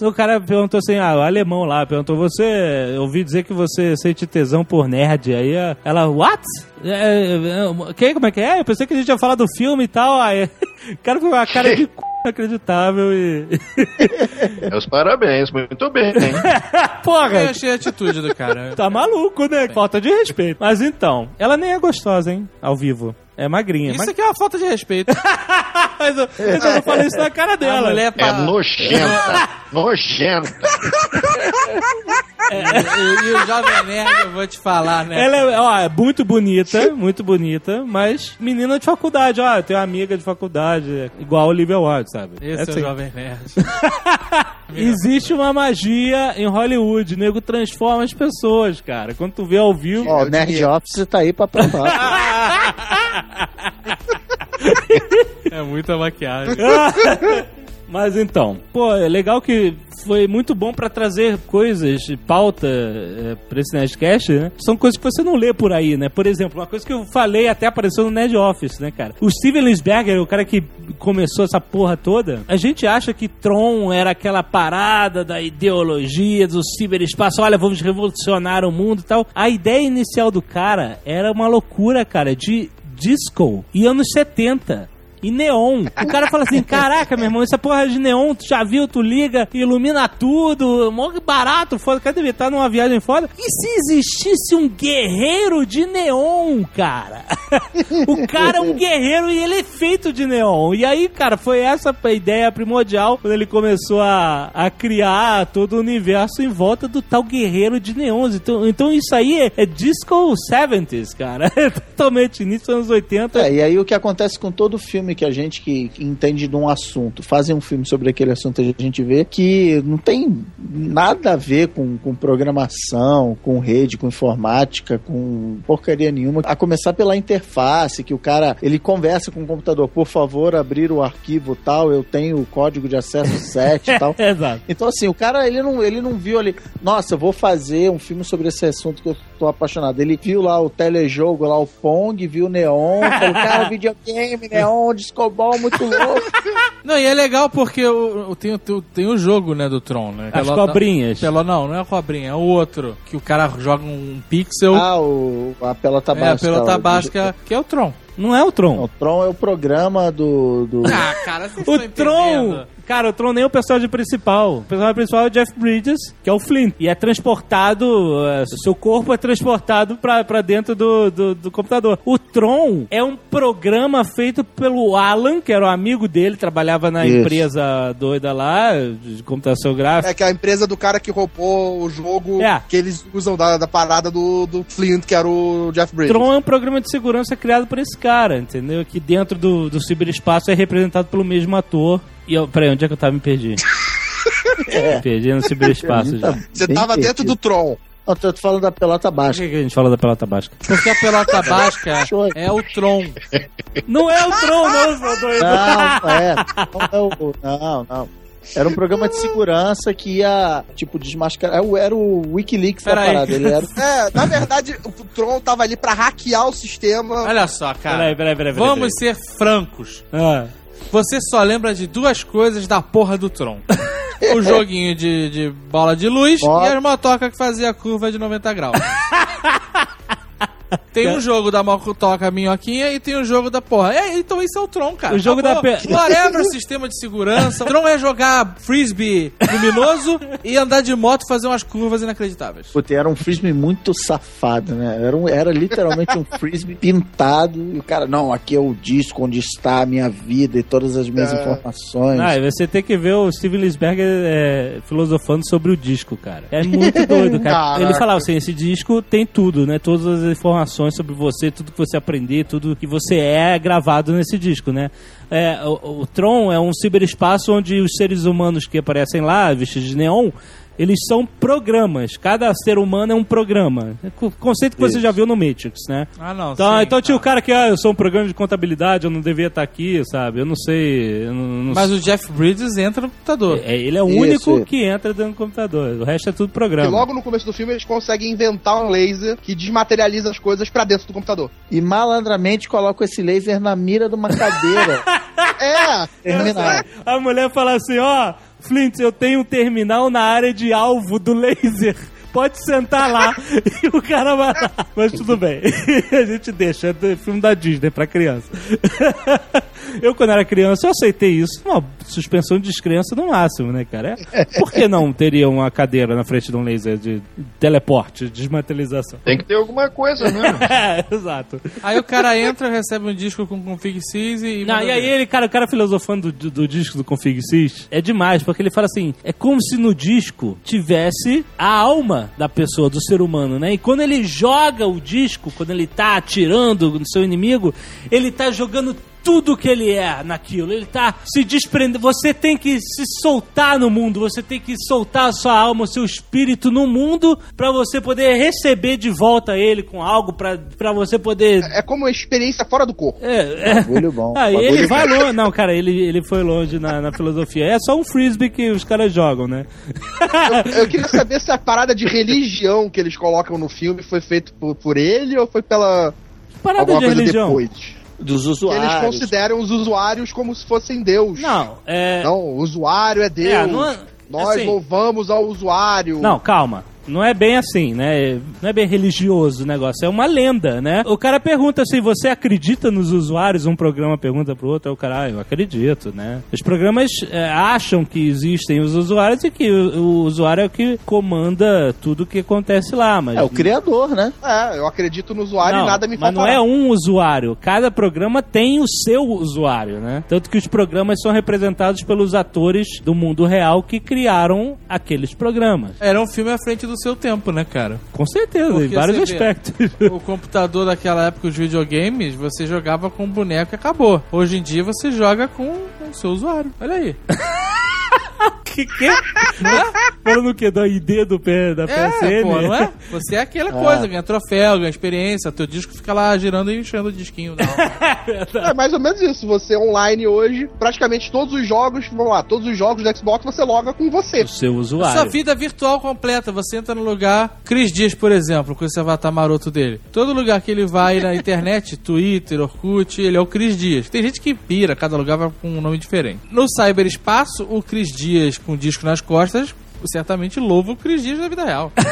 o cara perguntou assim, ah, o alemão lá, perguntou, você, ouvi dizer que você sente tesão por nerd, aí ela, what? É, é, é, que, como é que é? Eu pensei que a gente ia falar do filme e tal, aí cara foi uma cara de c... inacreditável e. Meus parabéns, muito bem, hein? Eu Porra! achei a atitude do cara. Tá maluco, né? Falta de respeito. Mas então, ela nem é gostosa, hein? Ao vivo. É magrinha. Isso aqui é uma falta de respeito. Mas eu, eu não falei isso na cara A dela. mulher É pa- nojenta. nojenta. e, e o Jovem Nerd, eu vou te falar, né? Ela é, ó, é muito bonita, muito bonita, mas menina de faculdade, ó, eu tenho uma amiga de faculdade, igual a Olivia Wilde, sabe? Esse é, assim. o Jovem Nerd. Existe uma magia em Hollywood, o nego transforma as pessoas, cara. Quando tu vê ao vivo. Ó, o Nerd Office tá aí pra provar. É muita maquiagem. Mas então, pô, é legal que foi muito bom pra trazer coisas pauta é, pra esse Nerdcast, né? São coisas que você não lê por aí, né? Por exemplo, uma coisa que eu falei até apareceu no Nerd Office, né, cara? O Steven Lisberger, o cara que começou essa porra toda, a gente acha que Tron era aquela parada da ideologia do ciberespaço, olha, vamos revolucionar o mundo e tal. A ideia inicial do cara era uma loucura, cara, de disco e anos 70. E neon. O cara fala assim: caraca, meu irmão, essa porra de neon, tu já viu, tu liga, ilumina tudo, mó barato, foda. Cara devia estar numa viagem foda. E se existisse um guerreiro de neon, cara? o cara é um guerreiro e ele é feito de neon. E aí, cara, foi essa a ideia primordial quando ele começou a, a criar todo o universo em volta do tal guerreiro de neons. Então, então isso aí é, é disco 70s, cara. É totalmente início dos anos 80. É, e aí o que acontece com todo filme que a gente que, que entende de um assunto, fazem um filme sobre aquele assunto, a gente vê que não tem nada a ver com, com programação, com rede, com informática, com porcaria nenhuma. A começar pela interface, que o cara, ele conversa com o computador, por favor, abrir o arquivo tal, eu tenho o código de acesso 7 e tal. Exato. Então, assim, o cara, ele não, ele não viu ali, nossa, eu vou fazer um filme sobre esse assunto que eu tô apaixonado. Ele viu lá o telejogo, lá o Pong, viu o Neon, falou, cara, videogame, Neon, discoball, muito louco. Não, e é legal porque o, tem, o- tem o jogo, né, do Tron, né? As Pelota- cobrinhas. Pelo, não, não é a cobrinha, é o outro. Que o cara joga um pixel. Ah, o, a pelota é, a básica. pelota o- básica, que é o Tron. Não é o Tron. O Tron é o programa do... do... Ah, cara, vocês O estão Tron, entendendo. Cara, o Tron nem é o personagem principal. O personagem principal é o Jeff Bridges, que é o Flint. E é transportado, é, seu corpo é transportado pra, pra dentro do, do, do computador. O Tron é um programa feito pelo Alan, que era um amigo dele, trabalhava na Isso. empresa doida lá, de computação gráfica. É que é a empresa do cara que roubou o jogo É. que eles usam da, da parada do, do Flint, que era o Jeff Bridges. Tron é um programa de segurança criado por esse cara, entendeu? Que dentro do, do ciberespaço é representado pelo mesmo ator. E eu, peraí, onde é que eu tava? Me perdi. Me perdi no ciberespaço já. Você tava dentro perdido. do Tron. Não, tô falando da pelota Por básica. que, que a gente fala da pelota básica? Porque a pelota básica é o Tron. Não é o Tron, não, seu doido. Não, é. Não, é o- não, não. Era um programa de segurança que ia, tipo, desmascarar. Era o- Era o Wikileaks da Pera aí. parada. Ele era. É, na verdade, o Tron tava ali pra hackear o sistema. Olha só, cara. Peraí, peraí, peraí. peraí, Vamos ser francos. Ah, Você só lembra de duas coisas da porra do Tron. o joguinho de, de bola de luz e as motocas que fazia curva de 90 graus. Tem um jogo da motoca minhoquinha e tem um jogo da porra. É, então isso é o Tron, cara. O jogo Acabou. da pe- Whatever sistema de segurança. Tron é jogar frisbee luminoso e andar de moto e fazer umas curvas inacreditáveis. Puta, era um frisbee muito safado, né? Era, um- era literalmente um frisbee pintado. E o cara, não, aqui é o disco onde está a minha vida e todas as minhas É. informações. Ah, e você tem que ver o Steven Lisberger é, filosofando sobre o disco, cara. É muito doido, cara. Caraca. Ele falava assim, esse disco tem tudo, né? Todas as informações sobre você, tudo que você aprender, tudo que você é gravado nesse disco, né? É, o, o Tron é um ciberespaço onde os seres humanos que aparecem lá, vestidos de neon, eles são programas. Cada ser humano é um programa. É o conceito que você já viu no Matrix, né? Ah, não. Então, sim, então tinha o tá. cara que, ah, eu sou um programa de contabilidade, eu não devia estar aqui, sabe? Eu não sei. Eu não, não Mas o Jeff Bridges entra no computador. é, ele é o Isso, único isso. que entra dentro do computador. O resto é tudo E programa. logo no começo do filme eles conseguem inventar um laser que desmaterializa as coisas pra dentro do computador. E malandramente coloca esse laser na mira de uma cadeira É! terminal. A mulher fala assim: ó, Flint, eu tenho um terminal na área de alvo do laser. Pode sentar lá. e o cara vai lá. Mas tudo bem. A gente deixa. É filme da Disney pra criança. eu, quando era criança, eu aceitei isso. Uma suspensão de descrença no máximo, né, cara? É, por que não teria uma cadeira na frente de um laser de teleporte, desmaterialização? Tem que ter alguma coisa, né? É, exato. Aí o cara entra, recebe um disco com config sys e. Não, e aí ver. ele, cara, o cara filosofando do, do disco do Config Sys é demais, porque ele fala assim, é como se no disco tivesse a alma da pessoa, do ser humano, né? E quando ele joga o disco, quando ele tá atirando no seu inimigo, ele tá jogando tudo que ele é naquilo. Ele tá se desprendendo. Você tem que se soltar no mundo, você tem que soltar a sua alma, o seu espírito no mundo pra você poder receber de volta ele com algo, pra pra você poder É como uma experiência fora do corpo. é, é. Bagulho bom. Ah, Bagulho ele bom. vai longe. Não, cara, ele, ele foi longe na, na filosofia. É só um frisbee que os caras jogam, né? Eu queria saber se a parada de religião que eles colocam no filme foi feito por, por ele ou foi pela Parada alguma de religião. depois. Dos Que eles usuários. consideram os usuários como se fossem Deus. Não, é. Não, o usuário é Deus. É, não é- Nós assim- louvamos ao usuário. Não, calma. Não é bem assim, né? Não é bem religioso o negócio, é uma lenda, né? O cara pergunta assim: você acredita nos usuários? Um programa pergunta pro outro, aí o cara, ah, eu acredito, né? Os programas é, acham que existem os usuários e que o, o usuário é o que comanda tudo que acontece lá, mas. É o criador, né? É, eu acredito no usuário Não, e nada me mas falta. não é um usuário. Cada programa tem o seu usuário, né? Tanto que os programas são representados pelos atores do mundo real que criaram aqueles programas. Era um filme à frente do seu tempo, né, cara? Com certeza, em Porque vários você vê- aspectos. O computador daquela época, os videogames, você jogava com um boneco e acabou. Hoje em dia você joga com o seu usuário. Olha aí. que que? Falando o quê? Da ID do P, da É, PSN? pô, não é? Você é aquela coisa, ganha troféu, ganha experiência, teu disco fica lá girando e enchendo o disquinho. Não. É mais ou menos isso. Você online hoje, praticamente todos os jogos, vamos lá, todos os jogos do Xbox você loga com você. O seu Sua usuário. vida virtual completa. Você entra no lugar, Cris Dias, por exemplo, com esse avatar maroto dele. Todo lugar que ele vai na internet, Twitter, Orkut, ele é o Cris Dias. Tem gente que pira, cada lugar vai com um nome diferente. No cyberespaço, o Cris Dias com o disco nas costas certamente louva o Cris Dias da vida real.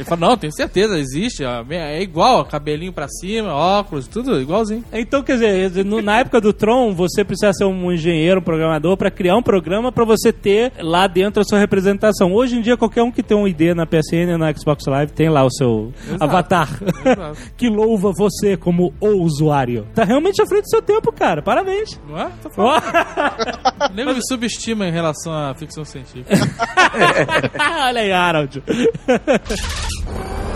ele fala, não, tenho certeza, existe. ó, É igual, ó, cabelinho pra cima, óculos, tudo igualzinho. Então, quer dizer, no- na época do Tron, você precisa ser um engenheiro, um programador, pra criar um programa pra você ter lá dentro a sua representação. Hoje em dia, qualquer um que tem um ID na PSN ou na Xbox Live tem lá o seu avatar Exato. que louva você como o usuário. Tá realmente à frente do seu tempo, cara. Parabéns. Não é? Tô falando. Ó. O nego me subestima em relação à ficção científica. Olha aí, Harold. Thank you.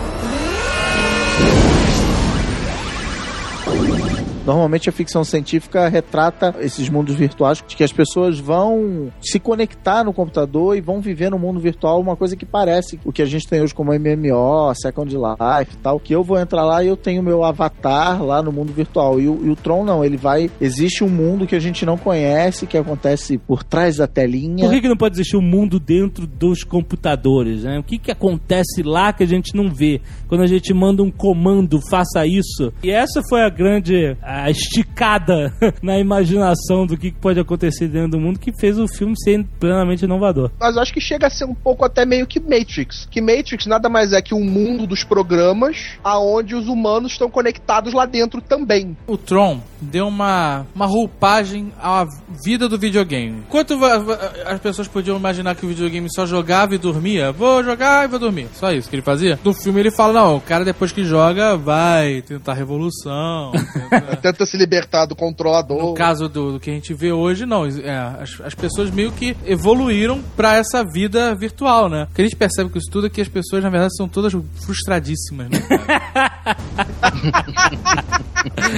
Normalmente a ficção científica retrata esses mundos virtuais de que as pessoas vão se conectar no computador e vão viver no mundo virtual uma coisa que parece o que a gente tem hoje como MMO, Second Life e tal, que eu vou entrar lá e eu tenho meu avatar lá no mundo virtual. E o, e o Tron não, ele vai... Existe um mundo que a gente não conhece, que acontece por trás da telinha. Por que, que não pode existir um mundo dentro dos computadores? Né? O que, que acontece lá que a gente não vê? Quando a gente manda um comando, faça isso. E essa foi a grande a esticada na imaginação do que, pode acontecer dentro do mundo que fez o filme ser plenamente inovador. Mas eu acho que chega a ser um pouco até meio que Matrix. Que Matrix nada mais é que um mundo dos programas aonde os humanos estão conectados lá dentro também. O Tron deu uma, uma roupagem à vida do videogame. Va- as pessoas podiam imaginar que o videogame só jogava e dormia, vou jogar e vou dormir. Só isso que ele fazia. No filme ele fala, não, o cara depois que joga vai tentar revolução. tenta- Tenta se libertar do controlador. No caso do, do que a gente vê hoje, não. É, as, as pessoas meio que evoluíram pra essa vida virtual, né? O que a gente percebe com isso tudo é que as pessoas, na verdade, são todas frustradíssimas, né?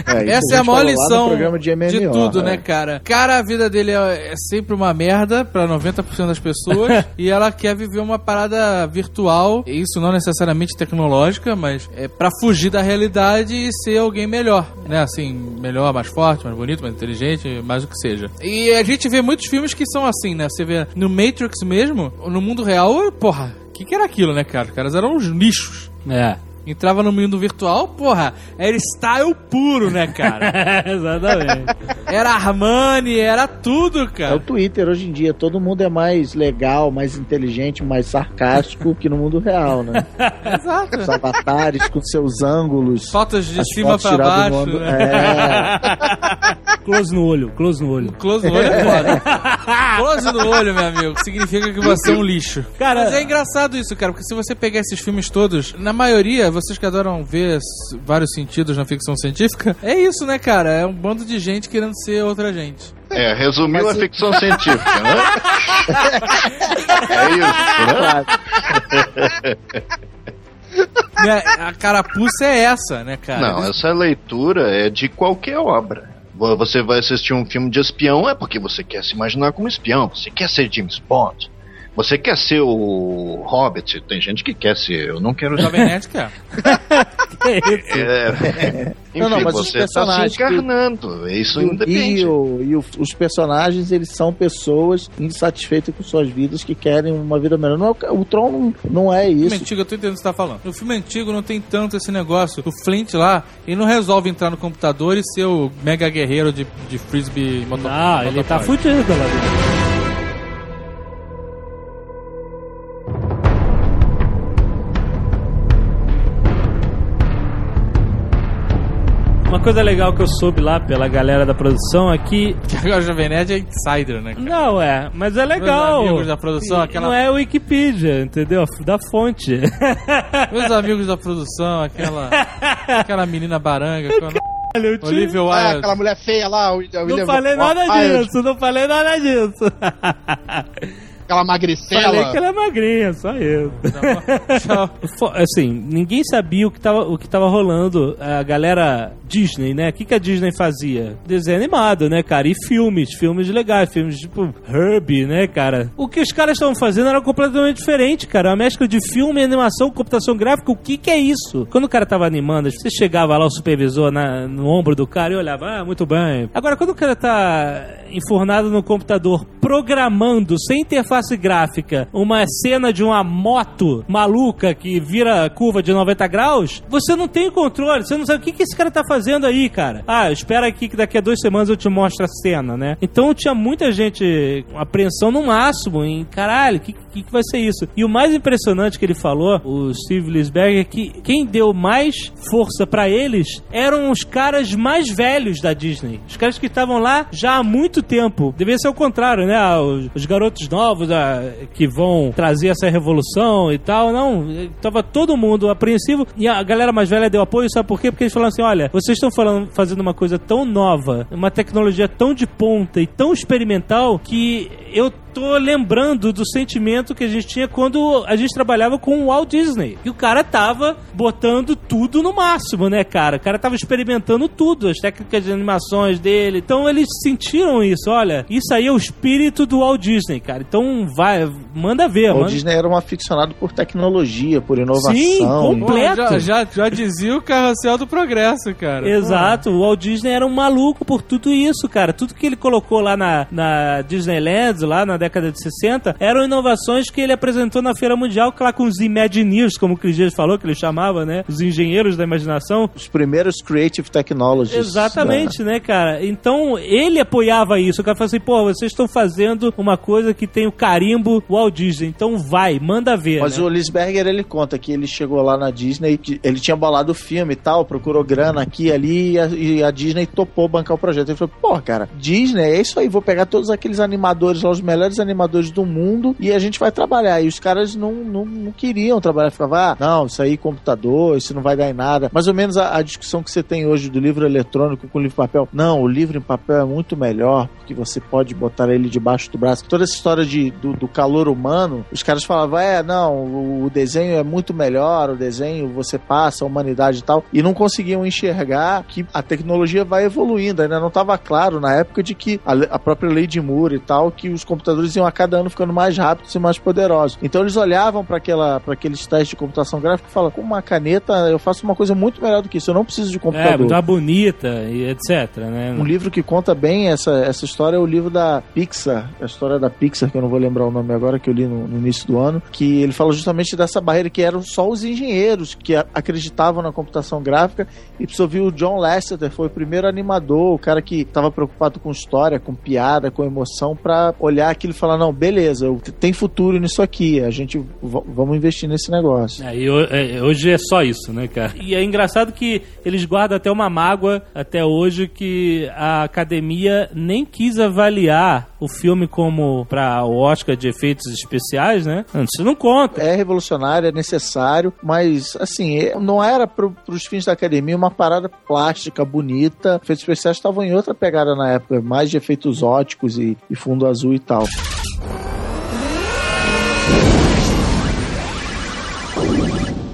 É, Essa é a maior lição de, MMO, de tudo, né? né, cara? Cara, a vida dele é, é sempre uma merda pra 90% das pessoas e ela quer viver uma parada virtual, e isso não necessariamente tecnológica, mas é pra fugir da realidade e ser alguém melhor, né? Assim, melhor, mais forte, mais bonito, mais inteligente, mais o que seja. E a gente vê muitos filmes que são assim, né? Você vê no Matrix mesmo, no mundo real, porra, o que, que era aquilo, né, cara? Os caras eram uns lixos. É. Entrava no mundo virtual, porra, era style puro, né, cara? Exatamente. Era Armani, era tudo, É o cara. Twitter hoje em dia, todo mundo é mais legal, mais inteligente, mais sarcástico que no mundo real, né? Exato. Os avatares com seus ângulos. Fotos de as cima fotos pra baixo. ângulo- né? É. Close no olho, close no olho. Close no olho é foda. Close no olho, meu amigo, significa que você é um lixo. Cara- Mas é engraçado isso, cara, porque se você pegar esses filmes todos, na maioria, vocês que adoram ver vários sentidos na ficção científica, é isso, né, cara? É um bando de gente querendo ser outra gente. É, resumiu Mas a ficção científica, né? é isso, né? Né, A carapuça é essa, né, cara? Não, essa leitura é de qualquer obra. Vo- Você vai assistir um filme de espião é porque você quer se imaginar como espião, você quer ser James Bond. Você quer ser o Hobbit? Tem gente que quer ser, eu não quero O Jovem Nerd quer. Que isso? É, enfim, Não, não, mas os você está se encarnando. Isso E, o- independe. e, o- e o- os personagens, eles são pessoas insatisfeitas com suas vidas que querem uma vida melhor. Não é o o Tron não, não é isso. antigo, eu tô entendendo o que você tá falando. No filme antigo não tem tanto esse negócio. O Flint lá, ele não resolve entrar no computador e ser o mega guerreiro de, de frisbee motor. Ah, ele tá fudido lá dentro. Uma coisa legal que eu soube lá pela galera da produção é que. Agora o Jovem Nerd é insider, né? cara? Não, é, mas é legal. Meus amigos da produção, aquela- Não é Wikipedia, entendeu? Da fonte. Meus amigos da produção, aquela aquela menina baranga, qual o nome? Olha, eu tinha- Olivia Ah, Wilde. aquela mulher feia lá, o, o Não William- falei nada disso, não falei nada disso. Aquela magricela. Falei que ela é magrinha, só eu. Assim, ninguém sabia o que tava, o que tava rolando. A galera Disney, né? O que, que a Disney fazia? Desenho animado, né, cara? E filmes, filmes legais, filmes tipo Herbie, né, cara? O que os caras estavam fazendo era completamente diferente, cara. Uma mescla de filme, animação, computação gráfica. O que, que é isso? Quando o cara tava animando, você chegava lá, o supervisor na- no ombro do cara e olhava, ah, muito bem. Agora, quando o cara tá enfornado no computador, programando, sem interface gráfica, uma cena de uma moto maluca que vira curva de 90 graus, você não tem controle, você não sabe o que, que esse cara tá fazendo aí, cara. Ah, espera aqui que daqui a duas semanas eu te mostro a cena, né? Então tinha muita gente apreensão no máximo em caralho, o que, que, que vai ser isso? E o mais impressionante que ele falou, o Steve Lisberg, é que quem deu mais força pra eles eram os caras mais velhos da Disney. Os caras que estavam lá já há muito tempo. Devia ser o contrário, né? Ah, Os, os garotos novos ah, que vão trazer essa revolução e tal. Não, tava todo mundo apreensivo e a galera mais velha deu apoio, sabe por quê? Porque eles falaram assim: olha, vocês estão fazendo uma coisa tão nova, uma tecnologia tão de ponta e tão experimental que eu tô lembrando do sentimento que a gente tinha quando a gente trabalhava com o Walt Disney. E o cara tava botando tudo no máximo, né, cara? O cara tava experimentando tudo, as técnicas de animações dele. Então eles sentiram isso, olha, isso aí é o espírito do Walt Disney, cara. Então vai, manda ver, O manda. Disney era um aficionado por tecnologia, por inovação. Sim, Pô, Completo. já, já, já dizia o carrossel do progresso, cara. Exato, o Walt Disney era um maluco por tudo isso, cara. Tudo que ele colocou lá na, na Disneyland, lá na década de 60, eram inovações que ele apresentou na Feira Mundial, lá com os Imagineers, como o Cris Dias falou, que ele chamava, né? Os engenheiros da imaginação. Os primeiros creative technologies. Exatamente, né, cara? Então, ele apoiava isso. O cara falou assim, pô, vocês estão fazendo uma coisa que tem o carimbo Walt Disney. Então vai, manda ver. Mas né? o Lisberger, ele conta que ele chegou lá na Disney, ele tinha bolado o filme e tal, procurou grana aqui ali, e a, e a Disney topou bancar o projeto. Ele falou, pô, cara, Disney, é isso aí, vou pegar todos aqueles animadores lá, os melhores animadores do mundo, e a gente vai trabalhar. E os caras não, não, não queriam trabalhar, ficavam, ah, não, isso aí computador, isso não vai dar em nada. Mais ou menos a, a discussão que você tem hoje do livro eletrônico com o livro em papel. Não, o livro em papel é muito melhor, porque você pode botar ele debaixo do braço. Toda essa história de, do, do calor humano, os caras falavam, é, não, o, desenho é muito melhor, o desenho você passa, a humanidade e tal, e não conseguiam enxergar que a tecnologia vai evoluindo. Ainda não estava claro na época de que a, a própria lei de Moore e tal, que os computadores iam a cada ano ficando mais rápidos e mais poderosos. Então eles olhavam para aqueles testes de computação gráfica e falavam, com uma caneta eu faço uma coisa muito melhor do que isso, eu não preciso de É, computador. uma bonita e etc, né? Um livro que conta bem essa, essa história é o livro da Pixar, Pixar, a história da Pixar, que eu não vou lembrar o nome agora, que eu li no, no início do ano, que ele fala justamente dessa barreira que eram só os engenheiros que a- acreditavam na computação gráfica e precisou vir o John Lasseter, foi o primeiro animador, o cara que estava preocupado com história, com piada, com emoção, pra olhar aquilo e falar, não, beleza, tem futuro nisso aqui, a gente vamos investir nesse negócio. É, e ho- é, hoje é só isso, né, cara? E é engraçado que eles guardam até uma mágoa até hoje que a academia nem quis avaliar o filme como para o Oscar de efeitos especiais, né? Isso não conta. É revolucionário, é necessário, mas assim, é- não era para os fins da academia uma parada plástica, bonita. Efeitos especiais estavam em outra pegada na época, mais de efeitos óticos e, e fundo azul e tal.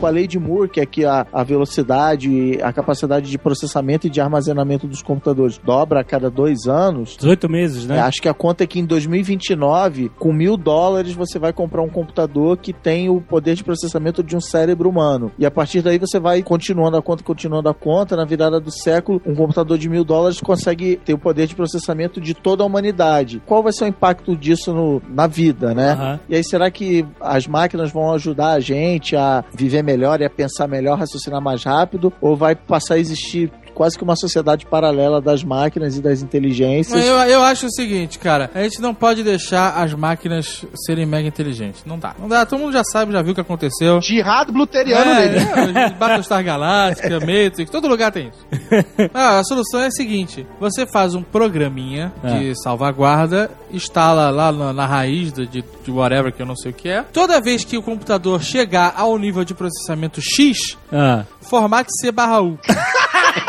Com a lei de Moore, que é que a, a velocidade, a capacidade de processamento e de armazenamento dos computadores dobra a cada dois anos, 18 meses, né? é, acho que a conta é que em 2029, com mil dólares, você vai comprar um computador que tem o poder de processamento de um cérebro humano. E a partir daí você vai continuando a conta, continuando a conta. Na virada do século, um computador de mil dólares consegue ter o poder de processamento de toda a humanidade. Qual vai ser o impacto disso no- na vida, né? Aham. E aí, será que as máquinas vão ajudar a gente a viver melhor e a pensar melhor, raciocinar mais rápido? Ou vai passar a existir quase que uma sociedade paralela das máquinas e das inteligências? Eu, eu acho o seguinte, cara, a gente não pode deixar as máquinas serem mega inteligentes. Não dá. Não dá, todo mundo já sabe, já viu o que aconteceu. Jihad bluteriano nele. É, é, Battlestar Galáctica, Matrix, todo lugar tem isso. Ah, a solução é a seguinte: você faz um programinha de salvaguarda, instala lá na, na raiz de, de de whatever que eu não sei o que é. Toda vez que o computador chegar ao nível de processamento X, Ah. formate C barra U.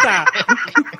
哈哈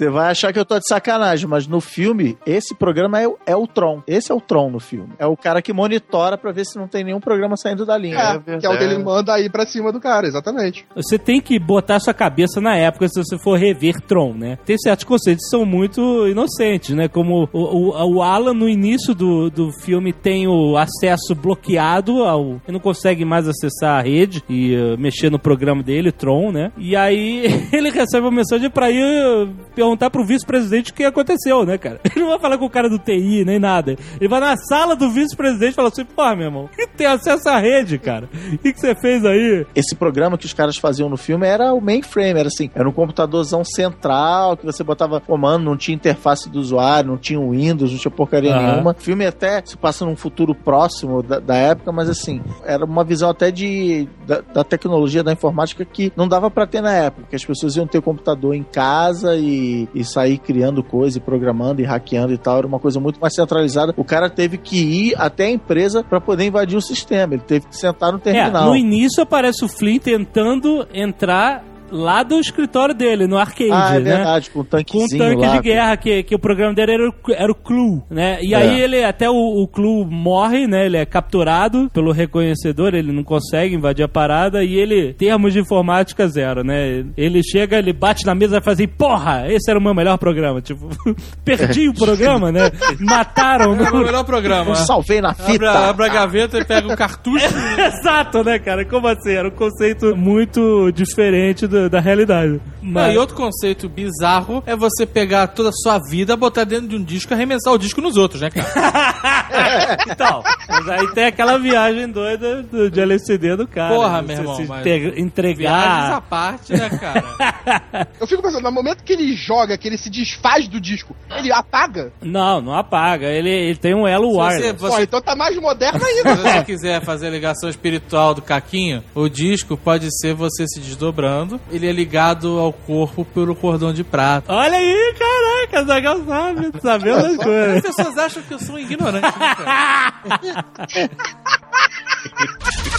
Você vai achar que eu tô de sacanagem, mas no filme, esse programa é, o- é o Tron. Esse é o Tron no filme. É o cara que monitora pra ver se não tem nenhum programa saindo da linha. É, que é o que ele manda aí pra cima do cara, exatamente. Você tem que botar sua cabeça na época se você for rever Tron, né? Tem certos conceitos que são muito inocentes, né? Como o, o, o Alan, no início do, do filme, tem o acesso bloqueado, ao, ele não consegue mais acessar a rede e uh, mexer no programa dele, Tron, né? E aí ele recebe uma mensagem pra ir uh, perguntar pro vice-presidente o que aconteceu, né, cara? Ele não vai falar com o cara do TI, nem nada. Ele vai na sala do vice-presidente e fala assim, pô, meu irmão, que tem acesso à rede, cara? O que, que você fez aí? Esse programa que os caras faziam no filme era o mainframe, era assim, era um computadorzão central que você botava comando, não tinha interface do usuário, não tinha Windows, não tinha porcaria Aham. nenhuma. O filme até se passa num futuro próximo da, da época, mas assim, era uma visão até de da, da tecnologia, da informática que não dava pra ter na época, que as pessoas iam ter computador em casa e, e sair criando coisa, e programando e hackeando e tal, era uma coisa muito mais centralizada. O cara teve que ir até a empresa pra poder invadir o sistema, ele teve que sentar no É, terminal. no início aparece o Flynn tentando entrar lá do escritório dele, no arcade, Ah, é né? verdade, com um Com um tanquezinho tanque lá. de guerra, que, que o programa dele era o, era o Clue, né? E É. aí ele, até o, o Clue morre, né? Ele é capturado pelo reconhecedor, ele não consegue invadir a parada e ele, termos de informática zero, né? Ele chega, ele bate na mesa e faz assim, porra, esse era o meu melhor programa. Tipo, perdi o programa, né? Mataram É o no... melhor programa. Eu salvei na fita. abre a gaveta e pega o cartucho. Exato, né, cara? Como assim? Era um conceito muito diferente do- da realidade. Não, Mas... e outro conceito bizarro é você pegar toda a sua vida, botar dentro de um disco e arremessar o disco nos outros, né, cara? Então, mas aí tem aquela viagem doida do, de LCD do cara. Porra, né? meu irmão, se à entregar. parte, né, cara? Eu fico pensando, no momento que ele joga, que ele se desfaz do disco, ele apaga? Não, não apaga. Ele, ele tem um elo Se você. Pô, então tá mais moderno se ainda. você quiser fazer a ligação espiritual do caquinho, o disco pode ser você se desdobrando. Ele é ligado ao corpo pelo cordão de prata. Olha aí, caraca, Zagal sabe, sabendo das As coisas. pessoas acham que eu sou um ignorante, né,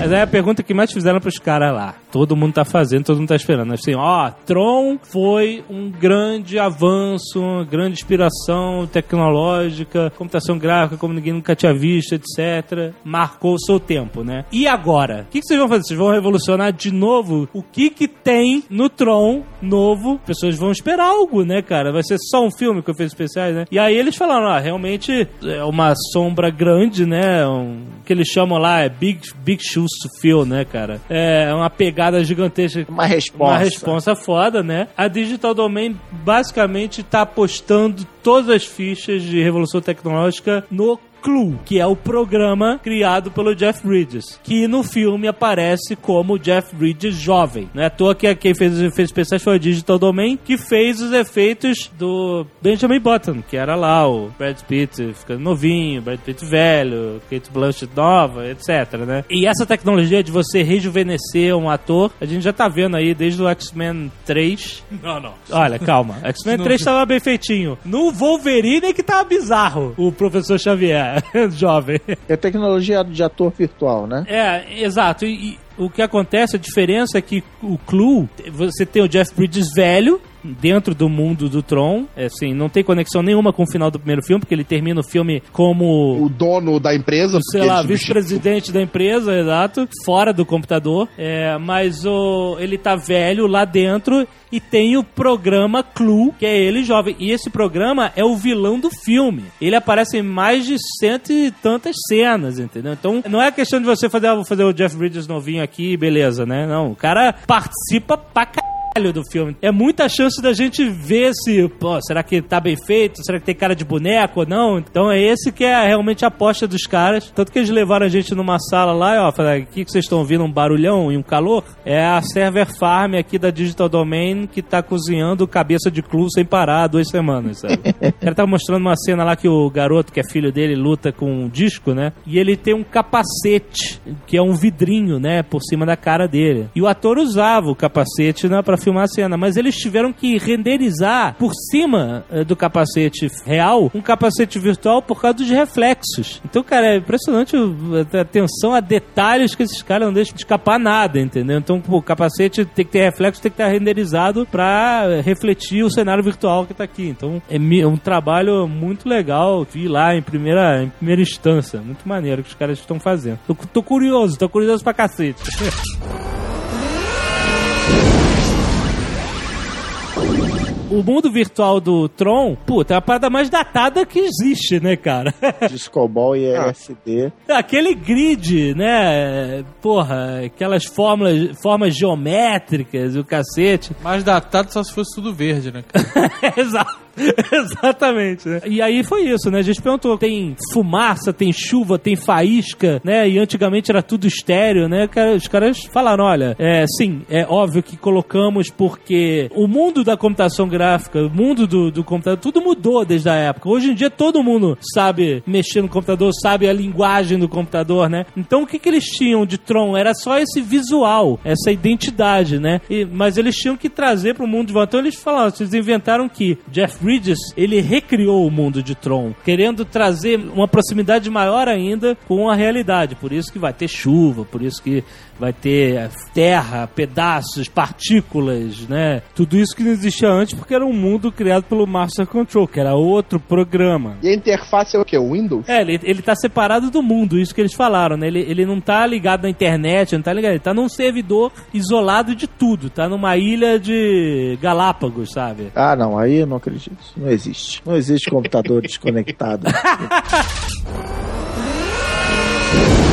Mas é a pergunta que mais fizeram pros caras lá. Todo mundo tá fazendo, todo mundo tá esperando. Assim, ó, Tron foi um grande avanço, uma grande inspiração tecnológica, computação gráfica como ninguém nunca tinha visto, etc. Marcou o seu tempo, né? E agora? O que, que vocês vão fazer? Vocês vão revolucionar de novo? O que que tem no Tron novo? As pessoas vão esperar algo, né, cara? Vai ser só um filme com efeitos especiais, né? E aí eles falaram, ah, realmente é uma sombra grande, né? Um que eles chamam lá é Big, Big Shoes Fill, né, cara? É uma pegada gigantesca. Uma resposta. Uma resposta foda, né? A Digital Domain basicamente tá apostando todas as fichas de revolução tecnológica no Clue, que é o programa criado pelo Jeff Bridges, que no filme aparece como Jeff Bridges jovem. Não é à toa que quem fez os efeitos especiais foi a Digital Domain, que fez os efeitos do Benjamin Button, que era lá o Brad Pitt ficando novinho, Brad Pitt velho, Kate Blanchett nova, etc, né? E essa tecnologia de você rejuvenescer um ator, a gente já tá vendo aí desde o X-Men 3. Não, não. Olha, calma. X-Men 3 tava bem feitinho. No Wolverine é que tava bizarro, o professor Xavier, jovem. É tecnologia de ator virtual, né? É, exato. E, e o que acontece, a diferença é que o Clue, você tem o Jeff Bridges velho, dentro do mundo do Tron, é, assim, não tem conexão nenhuma com o final do primeiro filme, porque ele termina o filme como O dono da empresa. sei lá, vice-presidente da empresa, exato, fora do computador. É, mas o, ele tá velho lá dentro e tem o programa Clue, que é ele jovem. E esse programa é o vilão do filme. Ele aparece em mais de cento e tantas cenas, entendeu? Então não é questão de você fazer, ah, vou fazer o Jeff Bridges novinho aqui, beleza, né? Não, o cara participa pra caralho do filme. É muita chance da gente ver se, pô, será que tá bem feito? Será que tem cara de boneco ou não? Então é esse que é realmente a aposta dos caras. Tanto que eles levaram a gente numa sala lá e, ó, falaram, o que, que vocês estão ouvindo? Um barulhão e um calor? É a server farm aqui da Digital Domain que tá cozinhando cabeça de clu sem parar há duas semanas, sabe? o cara tava mostrando uma cena lá que o garoto, que é filho dele, luta com um disco, né? E ele tem um capacete, que é um vidrinho, né? Por cima da cara dele. E o ator usava o capacete, né? Pra filmar a cena. Mas eles tiveram que renderizar por cima eh, do capacete real um capacete virtual por causa dos reflexos. Então, cara, é impressionante a atenção a detalhes que esses caras não deixam de escapar nada, entendeu? Então, pô, o capacete tem que ter reflexo, tem que estar renderizado pra eh, refletir o cenário virtual que tá aqui. Então, é é um trabalho muito legal. Vi lá em primeira, em primeira instância. Muito maneiro que os caras estão fazendo. Tô, tô curioso, tô curioso pra cacete. O mundo virtual do Tron, puta, é a parada mais datada que existe, né, cara? Discobol e LSD. Aquele grid, né? Porra, aquelas fórmulas, formas geométricas, o cacete. Mais datado só se fosse tudo verde, né? cara? Exato. Exatamente, né? E aí foi isso, né? A gente perguntou: tem fumaça, tem chuva, tem faísca, né? E antigamente era tudo estéreo, né? Os caras falaram: olha, é, sim, é óbvio que colocamos porque o mundo da computação gráfica, o mundo do, do computador, tudo mudou desde a época. Hoje em dia todo mundo sabe mexer no computador, sabe a linguagem do computador, né? Então o que, que eles tinham de Tron? Era só esse visual, essa identidade, né? E- mas eles tinham que trazer pro mundo de volta. Então eles falaram, vocês inventaram que Jeff Bridges, ele recriou o mundo de Tron, querendo trazer uma proximidade maior ainda com a realidade. Por isso que vai ter chuva, por isso que vai ter eh, terra, pedaços, partículas, né? Tudo isso que não existia antes porque era um mundo criado pelo Master Control, que era outro programa. E a interface é o quê? O Windows? É, ele, ele tá separado do mundo, isso que eles falaram, né? Ele, ele não tá ligado na internet, não tá ligado. Ele tá num servidor isolado de tudo, tá numa ilha de Galápagos, sabe? Ah, não, aí eu não acredito. Não existe. Não existe computador desconectado.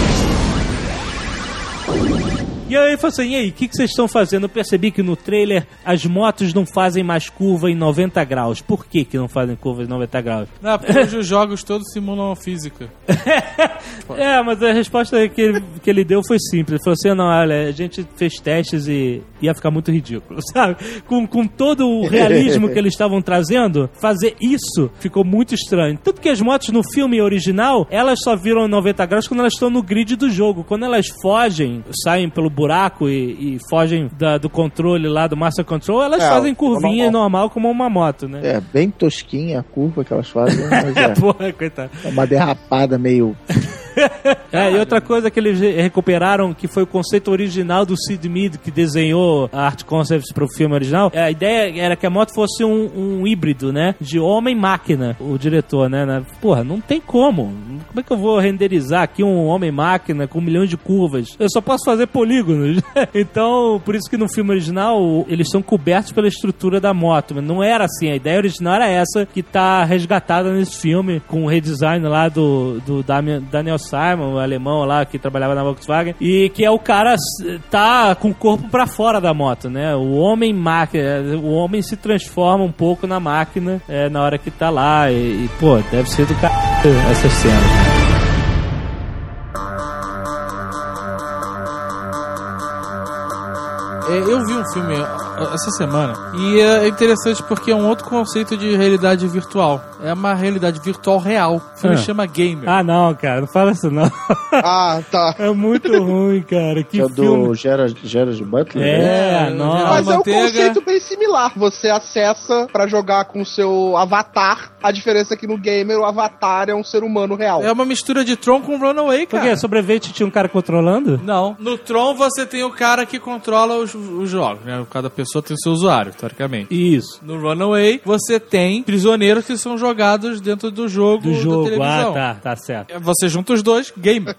E aí ele falou assim: e aí, o que, que vocês estão fazendo? Eu percebi que no trailer as motos não fazem mais curva em 90 graus. Por que, que não fazem curva em 90 graus? Não, porque hoje os jogos todos simulam física. É, mas a resposta que ele, que ele deu foi simples. Ele falou assim: não, olha, a gente fez testes e ia ficar muito ridículo, sabe? Com, com todo o realismo que eles estavam trazendo, fazer isso ficou muito estranho. Tanto que as motos no filme original, elas só viram 90 graus quando elas estão no grid do jogo. Quando elas fogem, saem pelo buraco e, e fogem da- do controle lá, do Master Control, elas É, fazem curvinha normal. normal como uma moto, né? É bem tosquinha a curva que elas fazem, mas É, é porra, coitado. uma derrapada meio. É, e outra coisa que eles recuperaram, que foi o conceito original do Sid Mead, que desenhou a art concepts pro filme original, a ideia era que a moto fosse um, um híbrido, né? De homem-máquina, o diretor, né? né? Porra, não tem como. como é que eu vou renderizar aqui um homem-máquina com milhões de curvas? Eu só posso fazer polígonos. então, por isso que no filme original eles são cobertos pela estrutura da moto. Mas não era assim. A ideia original era essa que tá resgatada nesse filme, com o redesign lá do, do Daniel Simon, o alemão lá que trabalhava na Volkswagen. E que é o cara tá com o corpo pra fora da moto, né? O homem máquina, o homem se transforma um pouco na máquina é, na hora que tá lá. E, e, pô, deve ser do cara essa cena. É, eu vi um filme essa semana e é interessante porque é um outro conceito de realidade virtual. É uma realidade virtual real. O filme Ah. chama Gamer. Ah, não, cara, não fala isso não. Ah, tá. É muito ruim, cara. Que Que é o filme. do Gerard, Gerard Butler? É, É, nossa. Mas é um manteiga. conceito bem similar. Você acessa pra jogar com o seu avatar. A diferença é que no gamer o avatar é um ser humano real. É uma mistura de Tron com Runaway, Por cara. quê? Sobrevivente tinha um cara controlando? Não. No Tron você tem o cara que controla os, os jogos, né? Cada pessoa tem o seu usuário, teoricamente. Isso. No Runaway, você tem prisioneiros que são jogados dentro do jogo Do da jogo. televisão. Ah, tá, tá certo. Você junta os dois, game.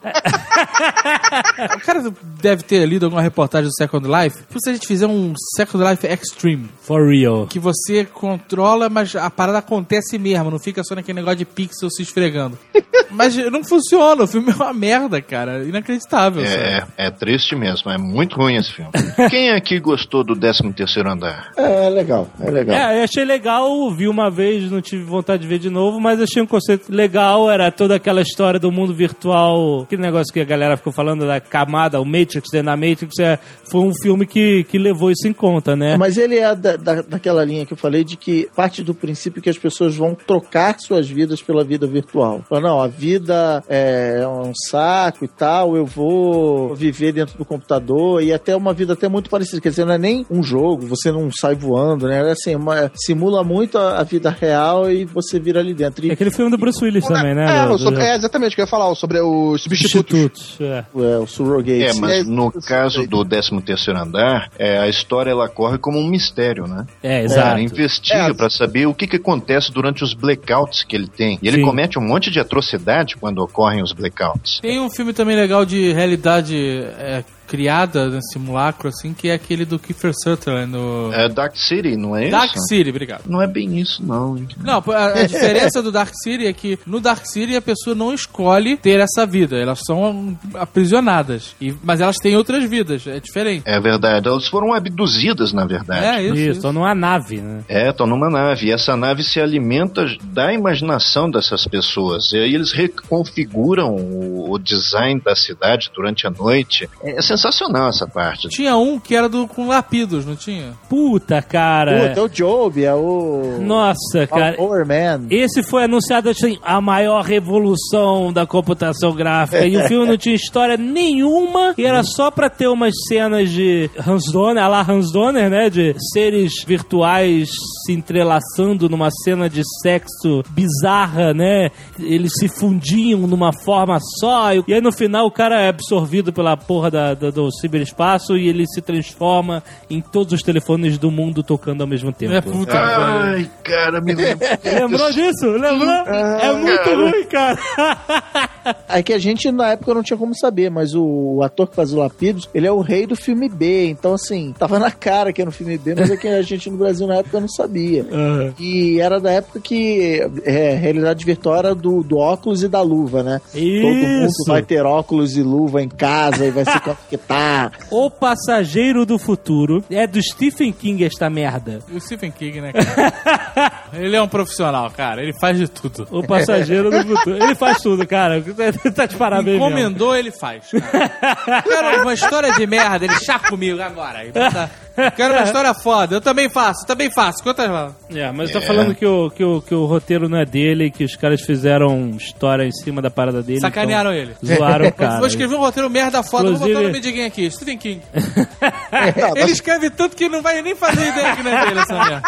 o cara deve ter lido alguma reportagem do Second Life. Se a gente fizer um Second Life Extreme, For real. que você controla, mas a parada acontece mesmo, não fica só naquele negócio de pixel se esfregando. mas não funciona, o filme é uma merda, cara. Inacreditável. sabe? É, é triste mesmo, é muito ruim esse filme. Quem aqui gostou do 13 terceiro andar? É, é legal, é legal. É, eu achei legal, vi uma vez, não tive vontade de ver de novo, mas achei um conceito legal, era toda aquela história do mundo virtual, aquele negócio que a galera ficou falando da camada, o Matrix dentro da Matrix, é, foi um filme que, que levou isso em conta, né? Mas ele é da, da- daquela linha que eu falei de que parte do princípio que as pessoas vão trocar suas vidas pela vida virtual. Fala, não, a vida é um saco e tal, eu vou viver dentro do computador e até uma vida até muito parecida. Quer dizer, não é nem um jogo, você não sai voando, né? É assim, uma- simula muito a, a vida real e você vira ali dentro. É E aquele filme do Bruce Willis também, né? É, do- sobre- do- é exatamente o que eu ia falar, sobre os substitutos. Substitutos. É. é, o surrogate. É, mas é, no caso do 13 terceiro andar, é, a história ela corre como um mistério, né? É, exato. investiga É. pra saber o que, que acontece durante os blackouts que ele tem. E ele Sim. comete um monte de atrocidade quando ocorrem os blackouts. Tem um filme também legal de realidade é, criada, né, simulacro, assim, que é aquele do Kiefer Sutherland no... É Dark City, não é Dark isso? City, obrigado. Não é bem isso, não. hein? Não, a, a diferença do Dark City é que no Dark City a pessoa não escolhe ter essa vida, elas são aprisionadas. E, mas elas têm outras vidas, é diferente. É verdade. Elas foram abduzidas, na verdade. É, isso. Isso, isso. tô numa nave, né? É, estão numa nave. E essa nave se alimenta da imaginação dessas pessoas. E aí eles reconfiguram o, o design da cidade durante a noite. É sensacional essa parte. Tinha um que era do com lapidos, não tinha? Puta, cara. Puta, é o Job, é o. Nossa, cara. o Power Man. Esse foi anunciado assim, a maior revolução da computação gráfica. E o filme não tinha história nenhuma. E era só pra ter umas cenas de Hans Donner, a lá Hans Donner, né? De seres virtuais se entrelaçando numa cena de sexo bizarra, né? Eles se fundiam numa forma só. E aí no final o cara é absorvido pela porra da, da- do ciberespaço e ele se transforma em todos os telefones do mundo tocando ao mesmo tempo. É puta. Ai, cara, me. Lembrou disso? Lembrou? é muito ruim, cara. É que a gente na época não tinha como saber, mas o, ator que faz o Lapidos, ele é o rei do filme B. Então, assim, tava na cara que era no filme B, mas é que a gente no Brasil na época não sabia. E era da época que é, realidade virtual era do, do óculos e da luva, né? Todo mundo Isso. vai ter óculos e luva em casa e vai se conectar. O Passageiro do Futuro é do Stephen King esta merda. O Stephen King, né, cara? ele é um profissional, cara. Ele faz de tudo. O Passageiro do Futuro. Ele faz tudo, cara. tá de parabéns mesmo. Encomendou, ele faz. Cara. Quero uma história de merda, ele chá comigo agora. Ele tá- Quero uma história foda. Eu também faço, também faço. Quantas lá? É, mas tá falando que o, que, o, que o roteiro não é dele, que os caras fizeram história em cima da parada dele. Sacanearam ele. então Zoaram o cara. Vou escrever um roteiro merda foda, vou botar o Inclusive- nome de quem aqui? Stephen King. Ele escreve tanto que não vai nem fazer ideia que não é dele essa merda.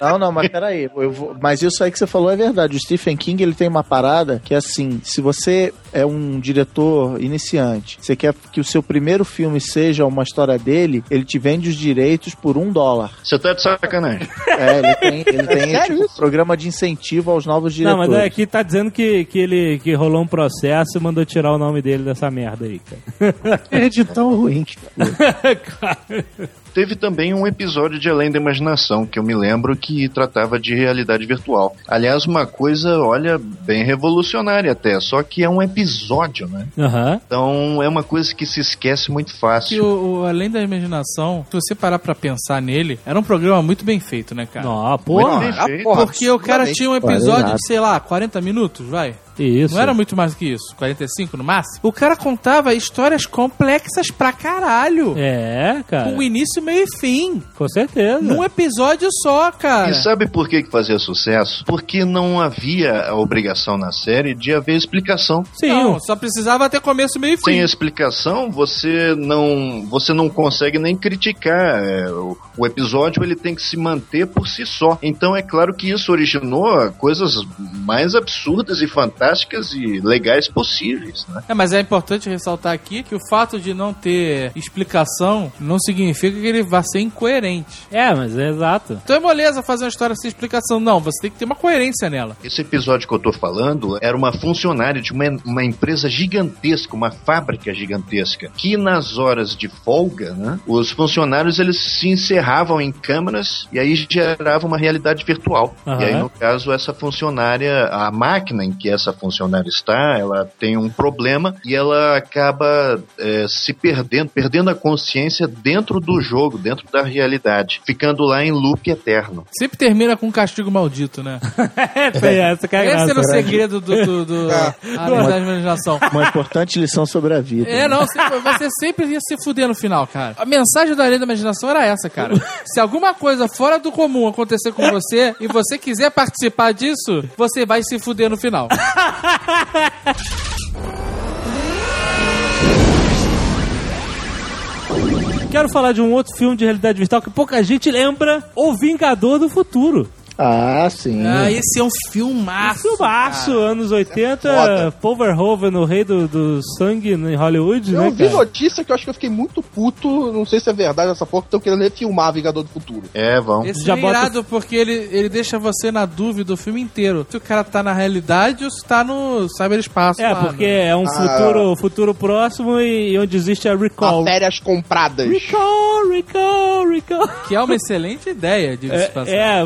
Não, não, mas peraí. Eu vou... Mas isso aí que você falou é verdade. O Stephen King, ele tem uma parada que é assim, se você é um diretor iniciante, você quer que o seu primeiro filme seja uma história dele, ele te vende os direitos por um dólar. Você tá de sacanagem. É, ele tem, ele tem sério tipo, isso? programa de incentivo aos novos Não, diretores. mas aqui tá dizendo que, que ele que rolou um processo e mandou tirar o nome dele dessa merda aí, cara. é de tão ruim. Teve também um episódio de Além da Imaginação, que eu me lembro que tratava de realidade virtual. Aliás, uma coisa, olha, bem revolucionária até, só que é um episódio, né? Aham. Então é uma coisa que se esquece muito fácil. o, o Além da Imaginação, se você parar pra pensar nele, era um programa muito bem feito, né, cara? Não, porra. Bem feito. Porque o cara tinha um episódio de, sei lá, 40 minutos, vai. Isso. Não era muito mais do que isso, 45 no máximo. O cara contava histórias complexas pra caralho. É, cara. Com início, meio e fim. Com certeza. Num episódio só, cara. E sabe por que que fazia sucesso? Porque não havia a obrigação na série de haver explicação. Sim. Não, só precisava ter começo, meio e fim. Sem explicação, você não, você não consegue nem criticar. É, o, o episódio ele tem que se manter por si só. Então é claro que isso originou coisas mais absurdas e fantásticas e legais possíveis, né? É, mas é importante ressaltar aqui que o fato de não ter explicação não significa que ele vá ser incoerente. É, mas é exato. Então é moleza fazer uma história sem explicação. Não, você tem que ter uma coerência nela. Esse episódio que eu tô falando era uma funcionária de uma, uma empresa gigantesca, uma fábrica gigantesca, que nas horas de folga, né, os funcionários eles se encerravam em câmaras e aí gerava uma realidade virtual. Aham. E aí, no caso, essa funcionária, a máquina em que essa funcionária está, ela tem um problema e ela acaba é, se perdendo, perdendo a consciência dentro do jogo, dentro da realidade, ficando lá em loop eterno. Sempre termina com um castigo maldito, né? É, foi essa que é Esse graça. era o segredo do, do, do da Imaginação. Uma importante lição sobre a vida. É, não, sempre- você sempre ia se fuder no final, cara. A mensagem da Além da Imaginação era essa, cara. Se alguma coisa fora do comum acontecer com você e você quiser participar disso, você vai se fuder no final. Quero falar de um outro filme de realidade virtual que pouca gente lembra, O Vingador do Futuro. Ah, sim. Ah, esse é um filmaço. Filmaço, cara. anos 80, foda. Paul Verhoeven, o rei do, do sangue em Hollywood, Eu né, vi cara? notícia que eu acho que eu fiquei muito puto, não sei se é verdade essa porra, que estão querendo refilmar Vingador do Futuro. É, vão. Esse Já é bota- irado porque ele, ele deixa você na dúvida o filme inteiro. Se o cara tá na realidade ou se tá no cyberespaço. É, lá, porque né? é um Ah. futuro, futuro próximo e onde existe a recall. A férias compradas. Recall, recall, recall. Que é uma excelente ideia, de se passar. É, é,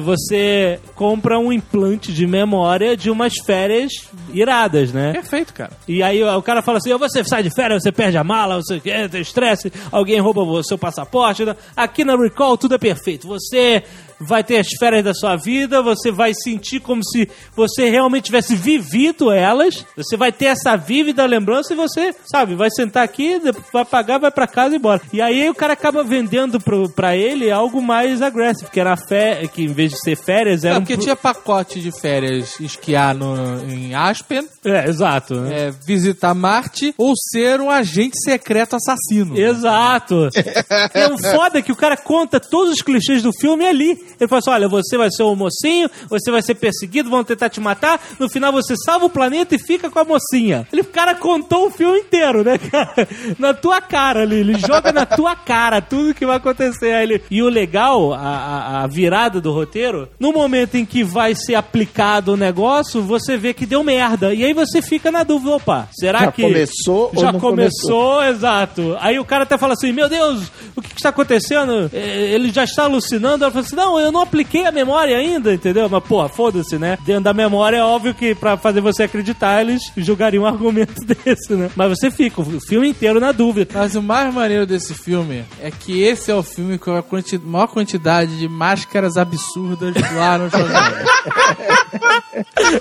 você compra um implante de memória de umas férias iradas, né? Perfeito, cara. E aí o cara fala assim: "Ó, você sai de férias, você perde a mala, você tem estresse, alguém rouba o seu passaporte. né? Aqui na Recall tudo é perfeito. Você vai ter as férias da sua vida, você vai sentir como se você realmente tivesse vivido elas. Você vai ter essa vívida lembrança e você, sabe, vai sentar aqui, vai pagar, vai pra casa e embora. E aí o cara acaba vendendo pro, pra ele algo mais agressivo, que era fé, que em vez de ser férias, era É, um porque pro- tinha pacote de férias esquiar no, em Aspen, É, exato. né? é, visitar Marte ou ser um agente secreto assassino. Exato. é um foda que o cara conta todos os clichês do filme ali. Ele fala assim: olha, você vai ser um mocinho, você vai ser perseguido, vão tentar te matar. No final você salva o planeta e fica com a mocinha. Ele, o cara contou o filme inteiro, né, cara? Na tua cara ali. Ele joga na tua cara tudo que vai acontecer. Aí ele- E o legal, a, a- virada do roteiro, no momento em que vai ser aplicado o negócio, você vê que deu merda. E aí você fica na dúvida: opa, será Já que. começou ou Já não começou, exato. Aí o cara até fala assim: Meu Deus, o que, que está acontecendo? É, Ele já está alucinando. Ela fala assim: Não, eu não apliquei a memória ainda, entendeu? Mas, porra, foda-se, né? Dentro da memória, é óbvio que pra fazer você acreditar, eles julgariam um argumento desse, né? Mas você fica o filme inteiro na dúvida. Mas o mais maneiro desse filme é que esse é o filme com a quanti- maior quantidade de máscaras absurdas lá no.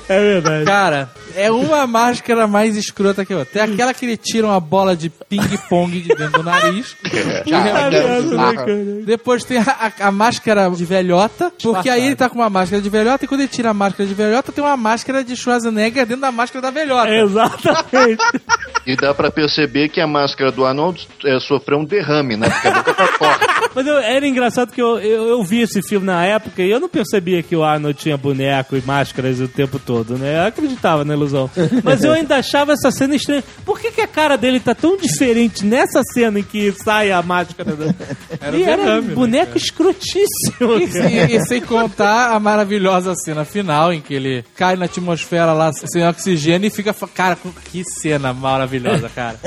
É verdade. Cara, é uma máscara mais escrota que a outra. Tem aquela que ele tira uma bola de ping-pong de dentro do nariz. Já, já- cara? Depois tem a, a- a máscara de velhota, porque aí ele tá com uma máscara de velhota e quando ele tira a máscara de velhota, tem uma máscara de Schwarzenegger dentro da máscara da velhota. Exatamente. E dá pra perceber que a máscara do Arnold é, sofreu um derrame, né? Porque a boca tá torta. Mas eu- era engraçado que eu, eu, eu vi esse filme na época e eu não percebia que o Arnold tinha boneco e máscaras o tempo todo, né? Eu acreditava na ilusão. Mas eu ainda achava essa cena estranha. Por que, que a cara dele tá tão diferente nessa cena em que sai a máscara? Da... Era e o era um né, boneco escrotíssimo. E, cara. e- sem contar a maravilhosa cena final em que ele cai na atmosfera lá sem oxigênio e fica. Cara, que cena maravilhosa, cara.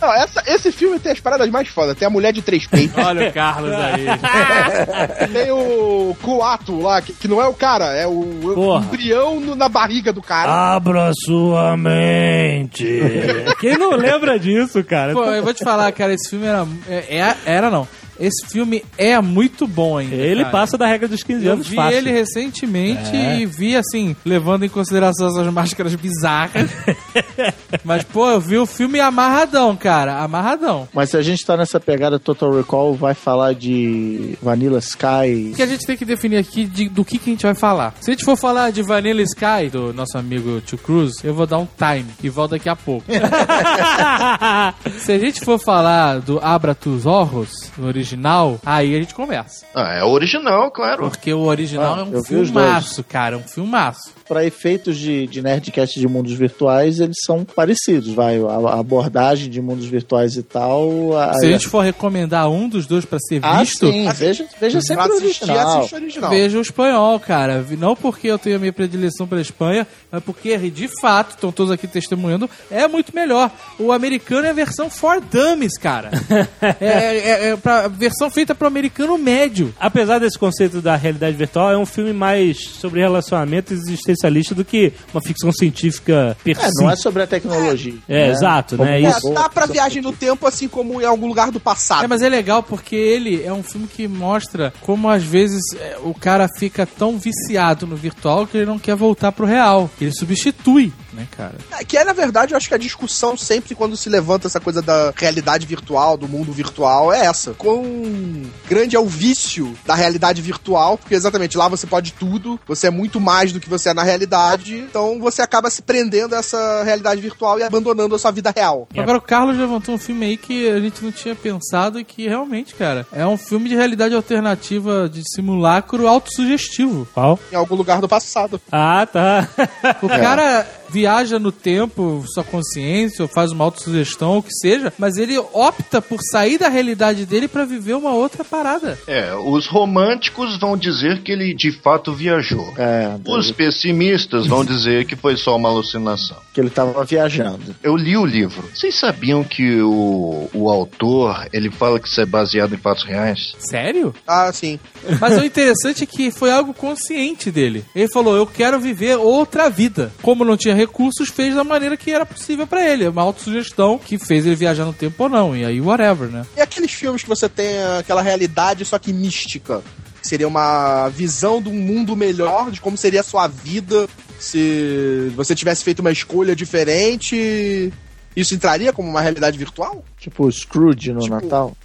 Não, essa- esse filme tem as paradas mais fodas. Tem a mulher de três peitos. Olha o Carlos aí. tem o coato lá, que, que não é o cara, é o, Porra. embrião no- na barriga do cara. Abra sua mente. Quem não lembra disso, cara? Pô, eu vou te falar, cara, esse filme era. é- é- era não. Esse filme é muito bom ainda. Ele cara. passa da regra dos 15 Eu anos vi fácil. ele recentemente É. e vi, assim, levando em consideração essas máscaras bizarras. Mas, pô, eu vi o filme amarradão, cara. Amarradão. Mas se a gente tá nessa pegada Total Recall, vai falar de Vanilla O Sky. que a gente tem que definir aqui de- do que, que a gente vai falar. Se a gente for falar de Vanilla Sky, do nosso amigo Tio Cruz, eu vou dar um time e volto daqui a pouco. Se a gente for falar do Abra tus Orros, do original, aí a gente conversa. Ah, é original, claro. Porque o original Ah, é um filmaço, cara. É um filmaço. Para efeitos de, de Nerdcast de mundos virtuais, eles são parecidos, vai. A, abordagem de mundos virtuais e tal. A, Se a gente for recomendar um dos dois pra ser ah, visto, sim, veja, veja sempre o original. o original. Veja o espanhol, cara. Não porque eu tenho a minha predileção pela Espanha, mas porque, de fato, estão todos aqui testemunhando, é muito melhor. O americano é a versão for dummies, cara. é, é, é pra, versão feita pro americano médio. Apesar desse conceito da realidade virtual, é um filme mais sobre relacionamento existencialista do que uma ficção científica per É, si. não é sobre a tecnologia. É, né? exato, Como né? É, Isso. dá pra viagem no tempo, assim como em algum lugar do passado. É, mas é legal porque ele é um filme que mostra como às vezes é, o cara fica tão viciado no virtual que ele não quer voltar pro real. Ele substitui, né, cara? É, Que é, na verdade, eu acho que a discussão sempre quando se levanta essa coisa da realidade virtual, do mundo virtual, é essa. Quão grande é o vício da realidade virtual, porque exatamente lá você pode tudo, você é muito mais do que você é na realidade, então você acaba se prendendo a essa realidade virtual e abandonando a sua vida real. Agora o Carlos levantou um filme aí que a gente não tinha pensado e que realmente, cara, é um filme de realidade alternativa de simulacro autossugestivo. Qual? Em algum lugar do passado. Ah, tá. O cara viaja no tempo, sua consciência, ou faz uma autossugestão, ou o que seja, mas ele opta por sair da realidade dele pra viver uma outra parada. É, os românticos vão dizer que ele de fato viajou. É, Os pessimistas vão dizer que foi só uma alucinação. que ele tava viajando. Eu li o livro. Vocês sabiam que o, o autor, ele fala que isso é baseado em fatos reais? Sério? Ah, sim. Mas o interessante é que foi algo consciente dele. Ele falou: Eu quero viver outra vida. Como não tinha recursos, fez da maneira que era possível pra ele. Uma autossugestão que fez ele viajar no tempo ou não. E aí, whatever, né? E aqueles filmes que você tem aquela realidade, só que mística. que Seria uma visão de um mundo melhor, de como seria a sua vida se você tivesse feito uma escolha diferente. Isso entraria como uma realidade virtual? Tipo Scrooge no Tipo, Natal.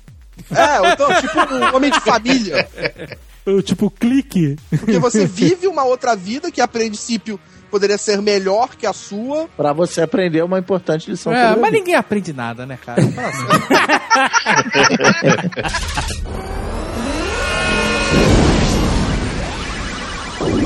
É, ou então, tipo um homem de família. Tipo, clique. Porque você vive uma outra vida que a princípio poderia ser melhor que a sua. Pra você aprender uma importante lição. É, mas ninguém aprende nada, né, cara? Fala assim.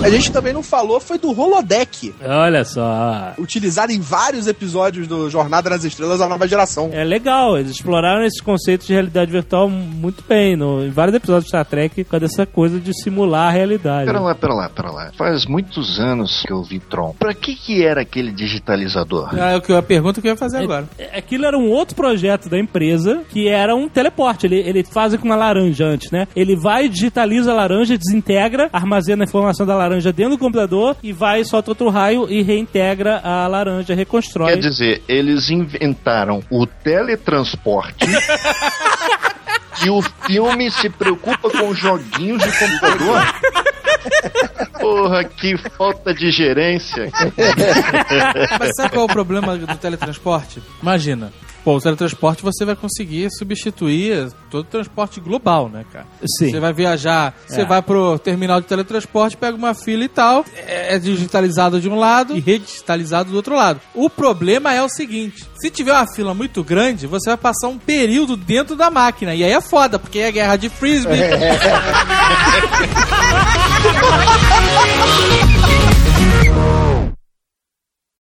A gente também não falou, foi do holodeck. Olha só. Utilizado em vários episódios do Jornada nas Estrelas, a nova geração. É legal, eles exploraram esses conceitos de realidade virtual muito bem. No, em vários episódios de Star Trek, com essa coisa de simular a realidade. Pera lá, pera lá, pera lá. Faz muitos anos que eu vi Tron. Pra que que era aquele digitalizador? É o que a pergunta que eu ia fazer agora. É, Aquilo era um outro projeto da empresa que era um teleporte. Ele, ele faz com uma laranja antes, né? Ele vai, digitaliza a laranja, desintegra, armazena a informação da laranja dentro do computador e vai, solta outro raio e reintegra a laranja, reconstrói. Quer dizer, eles inventaram o teletransporte e o filme se preocupa com joguinhos de computador? Porra, que falta de gerência. Mas sabe qual é o problema do teletransporte? Imagina. Pô, o teletransporte você vai conseguir substituir todo o transporte global, né, cara? Sim. Você vai viajar, você É. vai pro terminal de teletransporte, pega uma fila e tal, é é digitalizado de um lado e redigitalizado do outro lado. O problema é o seguinte: se tiver uma fila muito grande, você vai passar um período dentro da máquina. E aí é foda, porque é guerra de frisbee.